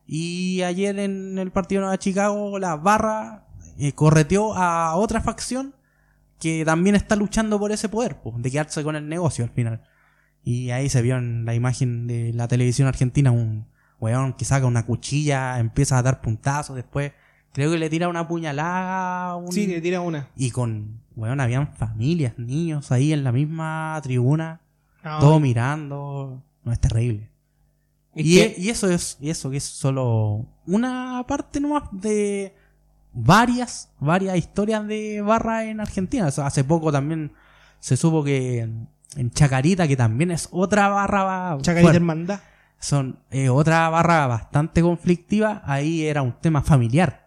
Y ayer en el partido de Chicago, la barra eh, correteó a otra facción que también está luchando por ese poder, po, de quedarse con el negocio al final. Y ahí se vio en la imagen de la televisión argentina un weón que saca una cuchilla, empieza a dar puntazos, después creo que le tira una puñalada a un... Sí, le tira una. Y con, weón, habían familias, niños ahí en la misma tribuna, No, todo mirando. No, es terrible. es Y, eso es, y eso que es solo una parte nomás de varias, varias historias de barra en Argentina. O sea, hace poco también se supo que en, en Chacarita, que también es otra barra Chacarita fuerte, Hermandad. son eh, otra barra bastante conflictiva, ahí era un tema familiar.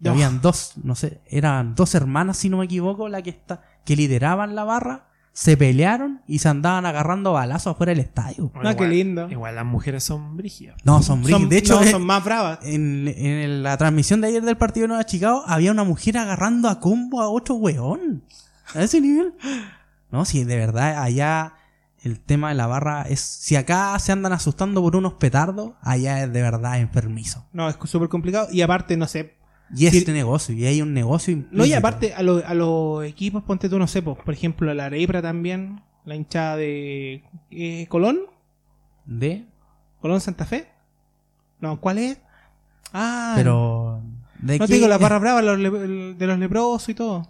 Y Oh. Habían dos, no sé, eran dos hermanas, si no me equivoco, la que está, que lideraban la barra, se pelearon y se andaban agarrando balazos afuera del estadio. Ah, qué lindo. Igual las mujeres son brígidas. No, son brígidas. Son- De hecho, no, son más bravas. en, en la transmisión de ayer del partido de Nueva Chicago, había una mujer agarrando a combo a otro weón. A ese nivel. No, sí, de verdad, allá el tema de la barra es. Si acá se andan asustando por unos petardos, allá es de verdad enfermizo. No, es súper complicado. Y aparte, no sé. Y es este negocio, y hay un negocio. No, y implícito. aparte, a, lo- a los equipos, ponte tú, no sé, po, por ejemplo, la Areipra también, la hinchada de eh, Colón, De. Colón Santa Fe. No, ¿cuál es? Ah, Pero. ¿de no qué? te digo la barra brava los le- de los leprosos y todo.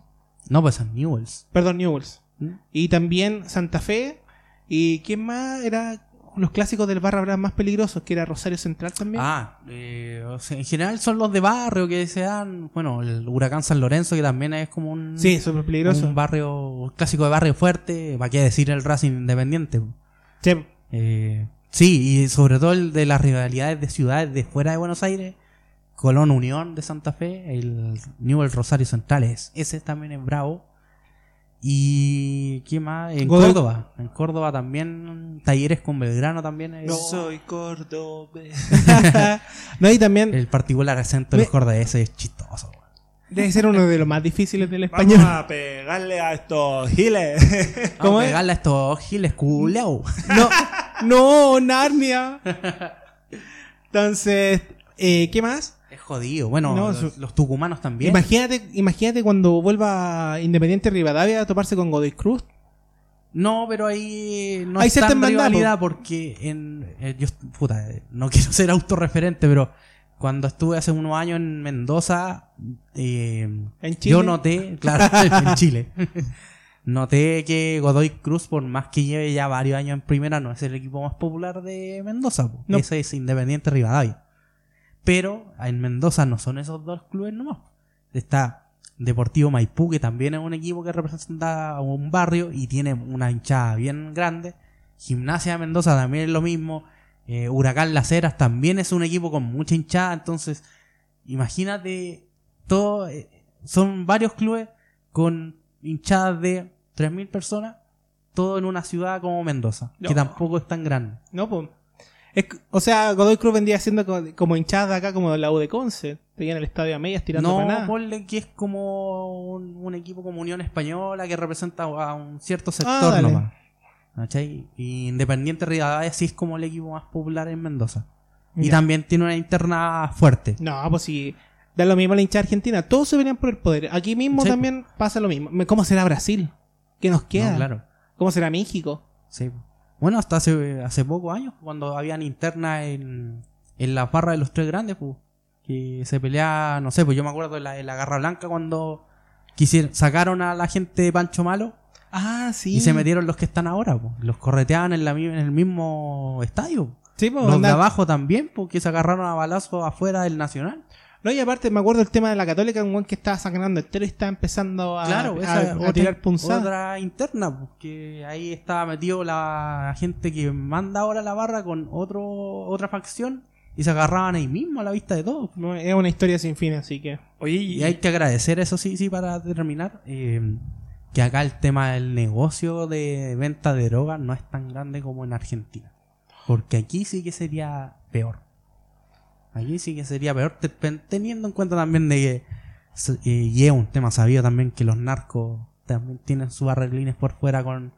No, pues son Newells. Perdón, Newells. ¿Mm? Y también Santa Fe. ¿Y quién más? Era los clásicos del barra brava más peligrosos, que era Rosario Central también. Ah, eh, o sea, en general son los de barrio que se dan. Bueno, el Huracán San Lorenzo, que también es como un. sí, súper peligroso. Un barrio clásico de barrio fuerte, ¿para qué decir el Racing Independiente? Sí, Eh, Sí, y sobre todo el de las rivalidades de ciudades de fuera de Buenos Aires. Colón Unión de Santa Fe, el Newell Rosario Centrales, ese también es bravo. Y ¿qué más? En Godoy- Córdoba, en Córdoba también, Talleres con Belgrano también es Soy cordobés. no, y también el particular acento de los Me- cordobeses es chistoso. debe ser uno de los más difíciles del Vamos español. a pegarle a estos giles. ¿Cómo Vamos a es? pegarle a estos giles culeados. No, no, Narnia. Entonces, eh, ¿qué más? Es jodido. Bueno, No, los, su- los tucumanos también. Imagínate, imagínate cuando vuelva Independiente Rivadavia a toparse con Godoy Cruz. No, pero ahí no Hay cierta rivalidad porque en, eh, yo, puta, no quiero ser autorreferente, pero cuando estuve hace unos años en Mendoza, eh, ¿En Chile? yo noté, claro, en Chile, noté que Godoy Cruz, por más que lleve ya varios años en primera, no es el equipo más popular de Mendoza. No. Ese es Independiente Rivadavia. Pero en Mendoza no son esos dos clubes nomás. Está Deportivo Maipú, que también es un equipo que representa a un barrio y tiene una hinchada bien grande. Gimnasia de Mendoza también es lo mismo. Eh, Huracán Las Heras también es un equipo con mucha hinchada. Entonces, imagínate, todo, eh, son varios clubes con hinchadas de 3.000 personas, todo en una ciudad como Mendoza, que tampoco es tan grande. No, pues. Es o sea, Godoy Cruz vendría siendo co- como hinchada acá como la U de Conce. Tenían el estadio a medias tirando No, para nada. ponle que es como un, un equipo como Unión Española que representa a un cierto Ah, sector dale. nomás. ¿Cachai? Y Independiente Rivadavia sí es como el equipo más popular en Mendoza. Y también tiene una interna fuerte. No, pues si da lo mismo a la hinchada argentina. Todos se venían por el poder. Aquí mismo Sí. también pasa lo mismo. ¿Cómo será Brasil? ¿Qué nos queda? No, claro. ¿Cómo será México? Sí. Bueno, hasta hace, hace pocos años, cuando habían interna en, en la barra de los tres grandes, pues, que se pelea, no sé, pues yo me acuerdo de la, de la Garra Blanca cuando quisieron, sacaron a la gente de Pancho Malo Ah, sí. y se metieron los que están ahora, pues. Los correteaban en, la, en el mismo estadio. Sí, pues, Los de abajo también, porque se agarraron a balazos afuera del Nacional. No, y aparte me acuerdo el tema de la católica, un buen que estaba sangrando entero y estaba empezando a, Claro, a- esa a otra, tirar punzadas. otra interna, porque ahí estaba metido la gente que manda ahora la barra con otro otra facción y se agarraban ahí mismo a la vista de todos. No, Es una historia sin fin, así que. Oye, y, Y hay que agradecer, eso sí, sí, para terminar, eh, que acá el tema del negocio de venta de drogas no es tan grande como en Argentina. Porque aquí sí que sería peor. Aquí sí que sería peor, teniendo en cuenta también de que, eh, y es un tema sabido también que los narcos también tienen sus arreglines por fuera con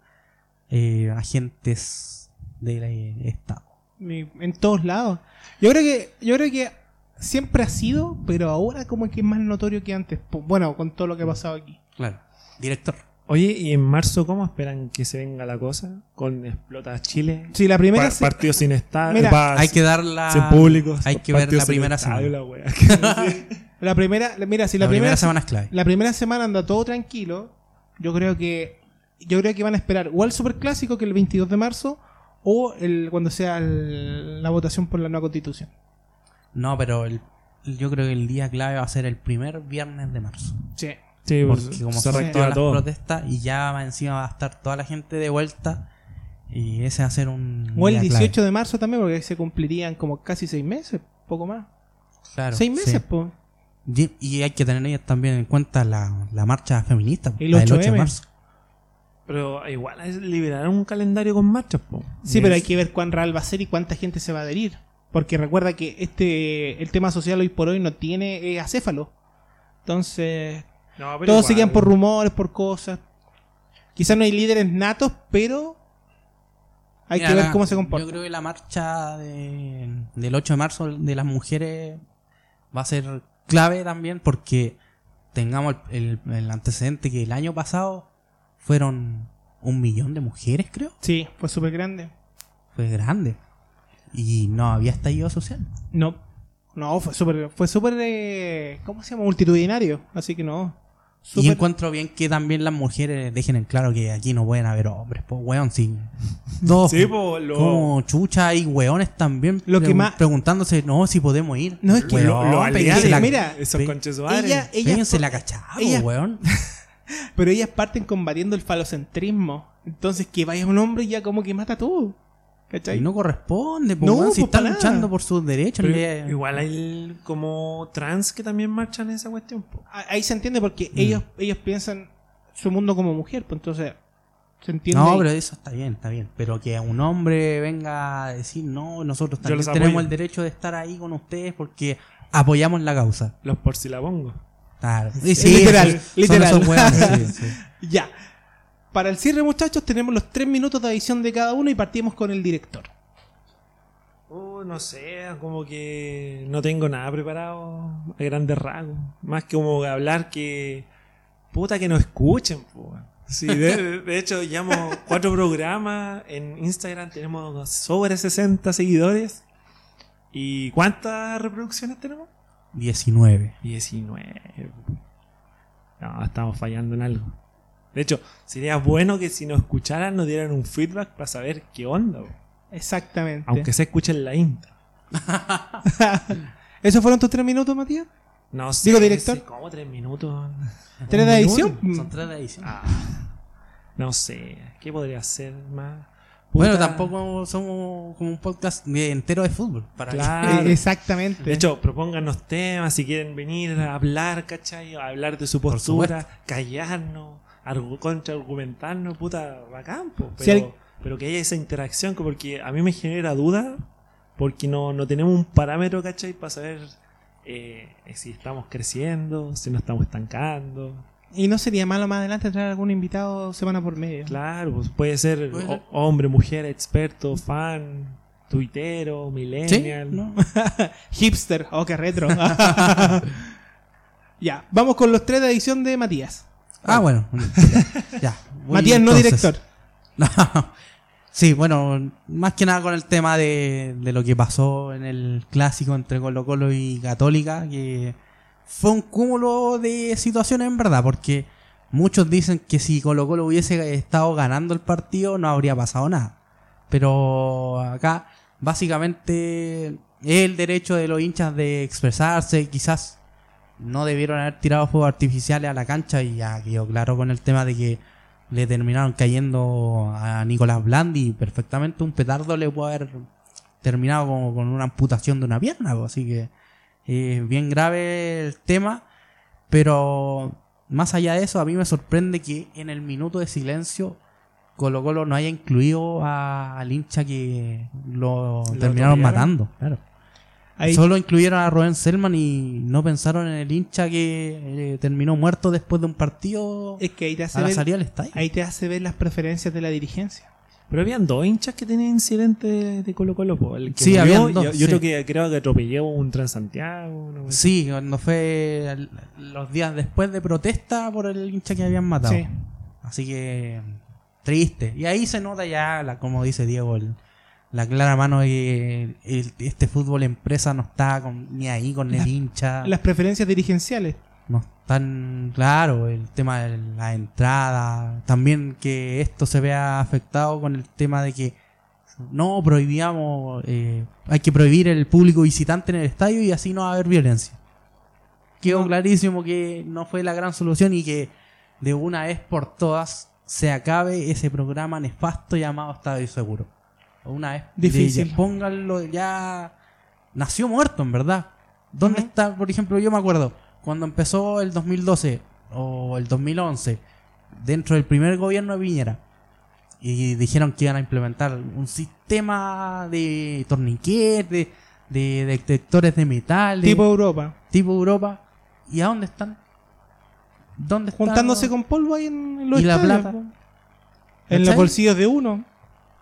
eh, agentes del eh, Estado. En todos lados. Yo creo que, yo creo que siempre ha sido, pero ahora como que es más notorio que antes. Bueno, con todo lo que ha pasado aquí. Claro. Director. Oye, ¿y en marzo cómo esperan que se venga la cosa? ¿Con Explota Chile? Sí, la primera Pa- se- partido sin estar. Hay que dar la... sin público. Hay que ver la primera estadio, semana. la wea. La primera, mira, si La, la, primera, primera, semana es clave. la primera semana anda todo tranquilo, yo creo que yo creo que van a esperar o el superclásico que es el 22 de marzo o el cuando sea el- la votación por la nueva constitución. No, pero el- yo creo que el día clave va a ser el primer viernes de marzo. Sí. Sí, pues, Porque como se reactiva todas las todo. protestas y ya encima va a estar toda la gente de vuelta y ese va a ser un O el día clave. 18 de marzo también, porque ahí se cumplirían como casi seis meses, poco más. Claro, seis meses, sí. pues. Y, y hay que tener ahí también en cuenta la, la marcha feminista, El la del 8 de 8M. marzo. Pero igual es liberar un calendario con marchas, po. Sí, pero hay que ver cuán real va a ser y cuánta gente se va a adherir. Porque recuerda que este el tema social hoy por hoy no tiene eh, acéfalo. Entonces, No, pero todos igual. se guían por rumores, por cosas. Quizás no hay líderes natos, pero hay Mira, que ver la- cómo se comporta. Yo creo que la marcha de- del 8 de marzo de las mujeres va a ser clave también porque tengamos el, el- el antecedente que el año pasado fueron un millón de mujeres, creo. Sí, fue súper grande. Fue grande. Y no había estallido social. No, no, fue súper, fue súper, eh, ¿cómo se llama? Multitudinario. Así que no. Y Súper- encuentro bien que también las mujeres dejen en claro que aquí no pueden haber hombres, pues weón, sí. Dos, Sí, po, lo- como chucha y weones también Lo que más- preguntándose, no, si podemos ir. No, es que Weón, lo, lo aliados, la- mira, esos pe- conches su madre. ella, ella, péguense la ella- weón. pero ellas parten combatiendo el falocentrismo. Entonces, que vaya un hombre ya como que mata todo. ¿Cachai? Y no corresponde, po, No, weón, si pues, están para luchando nada. por sus derechos. Pero le- igual hay como trans que también marchan en esa cuestión. po. Ah, Ahí se entiende Mm. porque ellos, ellos piensan su mundo como mujer, pues entonces se entiende. No, ahí. pero eso está bien, está bien. Pero que un hombre venga a decir, no, nosotros también tenemos el derecho de estar ahí con ustedes porque apoyamos la causa. Los porcilabongos. Claro. literal, son literal. esos hueones, sí, sí. Ya. Para el cierre, muchachos, tenemos los tres minutos de adición de cada uno y partimos con el director. Oh, no sé, como que no tengo nada preparado a grandes rasgos. Más que como hablar que. Puta que nos escuchen, po. Sí, de, de hecho, llevamos cuatro programas. En Instagram tenemos sobre 60 seguidores. ¿Y cuántas reproducciones tenemos? 19. 19. No, estamos fallando en algo. De hecho, sería bueno que si nos escucharan nos dieran un feedback para saber qué onda. Exactamente. Aunque se escuche en la intro. ¿Esos fueron tus tres minutos, Matías? No sé. Digo, director. sí, ¿Cómo tres minutos? ¿Tres de edición? Son tres de edición. Ah, no sé. ¿Qué podría ser más? Bueno, tampoco somos como un podcast entero de fútbol. Para Claro. Eh, exactamente. De hecho, propónganos temas si quieren venir a hablar, ¿cachai? A hablar de su postura, callarnos, contraargumentarnos, puta, bacán, po. Si Pero, al- pero que haya esa interacción, que porque a mí me genera duda, porque no, no tenemos un parámetro, ¿cachai? Para saber eh, si estamos creciendo, si nos estamos estancando. Y no sería malo más adelante traer algún invitado semana por medio. Claro, pues puede ser, Puede o- ser. hombre, mujer, experto, fan, tuitero, Sí, millennial. ¿no? Hipster. Oh, qué retro. ya, vamos con los tres de edición de Matías. Ah, bueno. Ya. voy Matías, no entonces. director. No. Sí, bueno, más que nada con el tema de, de lo que pasó en el clásico entre Colo Colo y Católica, que fue un cúmulo de situaciones en verdad, porque muchos dicen que si Colo Colo hubiese estado ganando el partido no habría pasado nada. Pero acá básicamente es el derecho de los hinchas de expresarse, quizás no debieron haber tirado fuegos artificiales a la cancha y ya quedó claro con el tema de que le terminaron cayendo a Nicolás Blandi. Perfectamente un petardo le puede haber terminado con, con una amputación de una pierna, pues, así que eh, bien grave el tema, pero más allá de eso a mí me sorprende que en el minuto de silencio Colo Colo no haya incluido a- al hincha que lo, Lo terminaron matando, claro. Ahí, Solo incluyeron a Rubén Selman y no pensaron en el hincha que eh, terminó muerto después de un partido es que ahí te, hace a la ver, salida del estadio. ahí te hace ver las preferencias de la dirigencia. Pero habían dos hinchas que tenían incidente de, Colo Colo. po. El que Sí, murió habían dos, y, y otro sí. que creo que atropelló un Transantiago. Sí, cuando fue el- los días después de protesta por el hincha que habían matado. Sí. Así que triste. Y ahí se nota ya, la, como dice Diego, el- la clara mano de que el- este fútbol empresa no está con- ni ahí con el hincha. Las preferencias dirigenciales. No están claro el tema de la entrada. También que esto se vea afectado con el tema de que no prohibíamos, eh, hay que prohibir el público visitante en el estadio y así no va a haber violencia. Quedó No. clarísimo que no fue la gran solución y que de una vez por todas se acabe ese programa nefasto llamado Estadio Seguro. Una vez Difícil. pónganlo ya nació muerto en verdad. ¿Dónde está, por ejemplo, yo me acuerdo cuando empezó el 2012 o el 2011 dentro del primer gobierno de Piñera y dijeron que iban a implementar un sistema de torniquet, de, de detectores de metal, Tipo Europa. tipo Europa. ¿Y a dónde están? ¿Dónde están? Juntándose con polvo ahí en, en los ¿Y la plata? En los bolsillos de uno.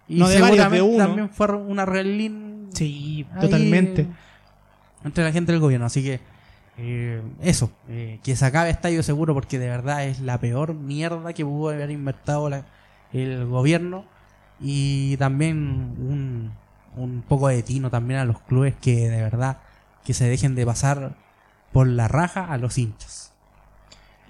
Y no de varios, de uno. también fue una relín Sí, ahí, totalmente. entre la gente del gobierno. Así que eh, eso, eh, que se acabe Estadio Seguro porque de verdad es la peor mierda que pudo haber inventado la- el gobierno y también un, un poco de tino también a los clubes que de verdad que se dejen de pasar por la raja a los hinchas.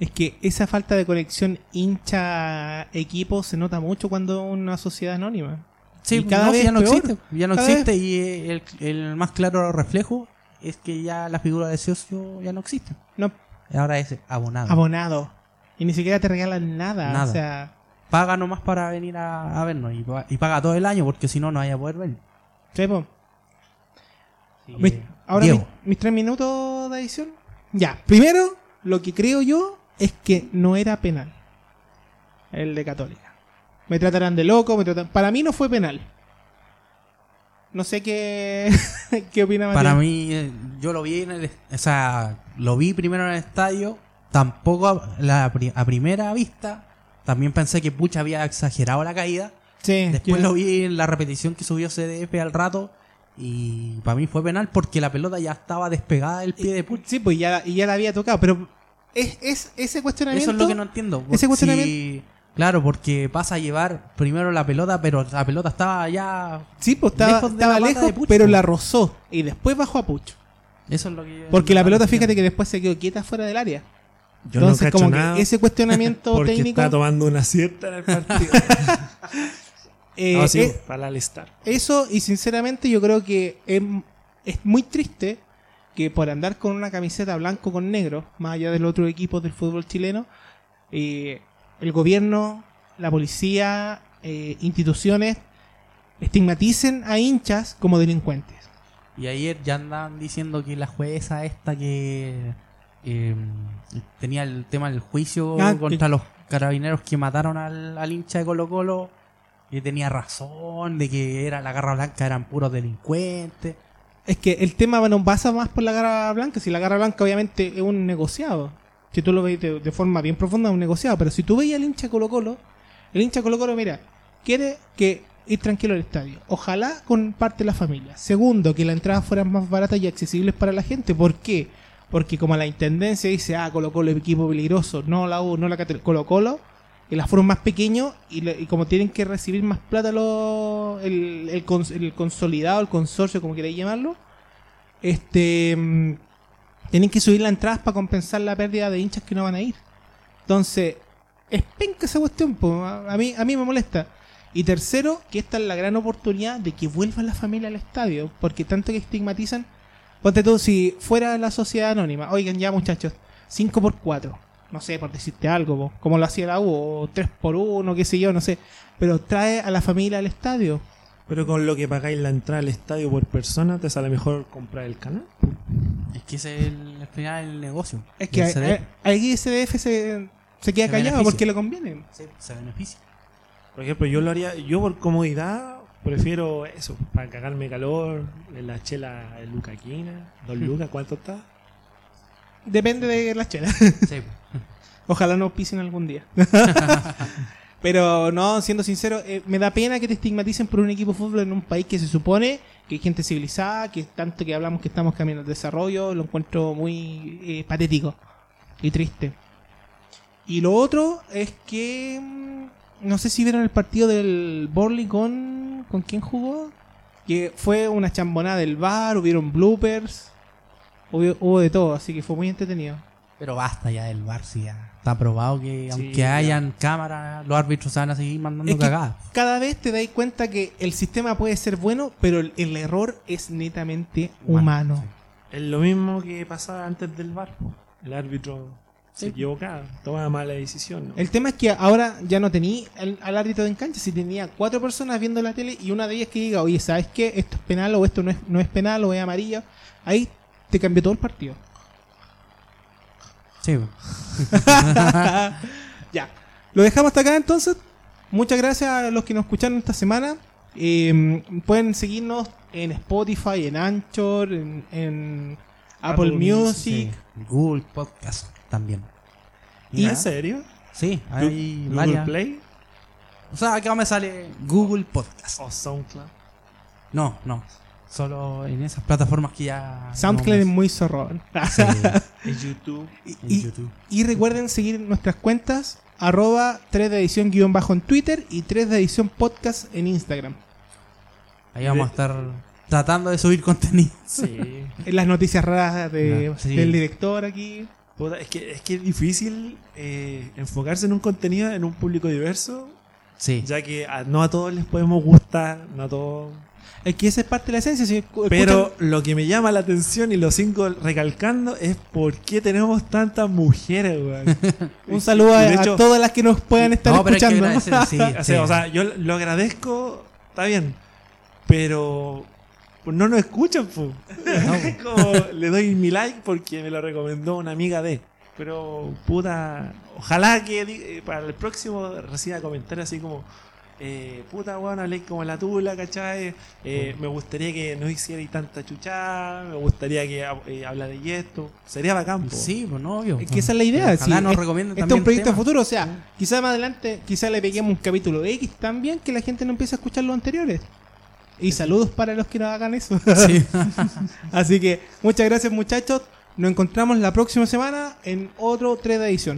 Es que esa falta de conexión hincha-equipo se nota mucho cuando una sociedad anónima. Sí, Y cada no, vez ya no peor. existe, ya no Cada existe y eh, el, el más claro reflejo es que ya la figura de socio ya no existe. No, Ahora es abonado. abonado. Y ni siquiera te regalan nada. Nada. O sea, paga nomás para venir a, a vernos y, pa- y paga todo el año porque si no, no vaya a poder venir. Sí, ahora mis, mis tres minutos de edición. Ya, primero, lo que creo yo es que no era penal. El de Católica. Me tratarán de loco, me tratan... Para mí no fue penal. No sé qué, qué opina Matías. para mí, eh, yo lo vi en el, o sea, lo vi primero en el estadio, tampoco a, la a primera vista, también pensé que Pucha había exagerado la caída. Sí, Después yo- lo vi en la repetición que subió CDF al rato y para mí fue penal porque la pelota ya estaba despegada del pie de Pucha. Sí, pues ya, ya la había tocado, pero es, es ese cuestionamiento... Eso es lo que no entiendo. ese Por- cuestionamiento- si- claro, porque pasa a llevar primero la pelota, pero la pelota estaba ya... Sí, pues estaba lejos de estaba la pata lejos, de Pucho. pero la rozó. Y después bajó a Pucho. Eso es lo que... yo- Porque la pelota, fíjate que después se quedó quieta fuera del área. Yo Entonces, no como nada que ese cuestionamiento porque técnico. está tomando una siesta en el partido. eh, no, sí, eh, para alistar. eso, y sinceramente, yo creo que es, es muy triste que por andar con una camiseta blanco con negro, más allá de los otros equipos del fútbol chileno, eh, el gobierno, la policía, eh, instituciones estigmaticen a hinchas como delincuentes. Y ayer ya andaban diciendo que la jueza esta que eh, tenía el tema del juicio Ah, contra que- los carabineros que mataron al, al hincha de Colo Colo, que tenía razón, de que era la garra blanca eran puros delincuentes. Es que el tema no pasa más por la garra blanca. Si la garra blanca obviamente es un negociado. Si tú lo ves de, forma bien profunda, es un negociado. Pero si tú veis al hincha Colo Colo, el hincha Colo Colo, mira, quiere que ir tranquilo al estadio. Ojalá con parte de la familia. Segundo, que las entradas fueran más baratas y accesibles para la gente. ¿Por qué? Porque como la intendencia dice, ah, Colo Colo es equipo peligroso, no la U, no la Colo Colo, y las fueron más pequeños y, como tienen que recibir más plata los, el, el el consolidado, el consorcio, como queráis llamarlo, este mm, tienen que subir las entradas para compensar la pérdida de hinchas que no van a ir. Entonces, es penca esa cuestión, po. a mí, a mí me molesta. Y tercero, que esta es la gran oportunidad de que vuelva la familia al estadio, porque tanto que estigmatizan, ponte tú, si fuera la sociedad anónima, oigan ya muchachos, 5 por 4 no sé, por decirte algo, po, como lo hacía la U, o 3 por 1 qué sé yo, no sé, pero trae a la familia al estadio. Pero con lo que pagáis la entrada al estadio por persona, te sale mejor comprar el canal. Es que ese es el, al final el negocio. Es que eh, ahí SDF se, se queda Se callado beneficia. porque le conviene. Sí, se beneficia. Por ejemplo, yo lo haría, yo por comodidad prefiero eso, para cagarme calor, en la chela en Lucaquina, dos lucas, ¿cuánto está? Depende de las chelas. Sí. Ojalá nos pisen algún día. Pero no, siendo sincero, eh, me da pena que te estigmaticen por un equipo de fútbol en un país que se supone que hay gente civilizada, que tanto que hablamos que estamos camino al desarrollo, lo encuentro muy eh, patético y triste. Y lo otro es que mm, no sé si vieron el partido del Borley con con quién jugó, que fue una chambonada del bar, hubieron bloopers, hubo, hubo de todo, así que fue muy entretenido. Pero basta ya del bar, si ya está probado que Sí, aunque ya. hayan cámaras, los árbitros se van a seguir mandando Es cagadas. cada vez te dais cuenta que el sistema puede ser bueno, pero el, el error es netamente Humano, humano. Es lo mismo que pasaba antes del bar. po. El árbitro se Sí. equivocaba, tomaba mala decisión. ¿no? El tema es que ahora ya no tenía al, al árbitro en cancha, si tenía cuatro personas viendo la tele y una de ellas que diga, oye, ¿sabes qué? Esto es penal o esto no es, no es penal o es amarillo. Ahí te cambió todo el partido. Sí, ya. Lo dejamos hasta acá entonces. Muchas gracias a los que nos escucharon esta semana. Eh, pueden seguirnos en Spotify, en Anchor, en, en Apple, Apple Music. Sí. Google Podcast también. Y- ¿En serio? Sí, hay Google varias. Play O sea, acá me sale Google Podcast. o SoundCloud. No, no. Solo en esas plataformas que ya. SoundCloud es muy zorrón. Sí, En YouTube. Y, YouTube. y recuerden seguir nuestras cuentas arroba 3 de edición guion bajo en Twitter y 3 de edición podcast en Instagram. Ahí vamos a estar tratando de subir contenido. Sí. En las noticias raras de, Ya, sí. del director aquí. Es, que, es que es difícil eh, enfocarse en un contenido en un público diverso, Sí. ya que a- no a todos les podemos gustar, no a todos. Es que esa es parte de la esencia. Si Pero lo que me llama la atención y lo sigo recalcando es por qué tenemos tantas mujeres, weón. un saludo a, De hecho- a todas las que nos puedan estar No, pero escuchando. agradecer, sí, O sí. sea, o sea, yo lo agradezco, está bien, pero no nos escuchan. Es como, le doy mi like porque me lo recomendó una amiga de. Pero, puta, ojalá que eh, para el próximo reciba comentarios así como, eh, puta, weón, hablé como la tula, ¿cachai? Eh, me gustaría que no hicierais tanta chuchada, me gustaría que eh, hablarais esto. Sería bacán, po. Sí, pues no, obvio. Es que esa es la idea. Sí, nos es- Este es un proyecto de temas. futuro. O sea, quizá más adelante, quizá le peguemos un capítulo X también que la gente no empiece a escuchar los anteriores. Y saludos para los que no hagan eso. Sí. Así que muchas gracias muchachos. Nos encontramos la próxima semana en otro 3 de edición.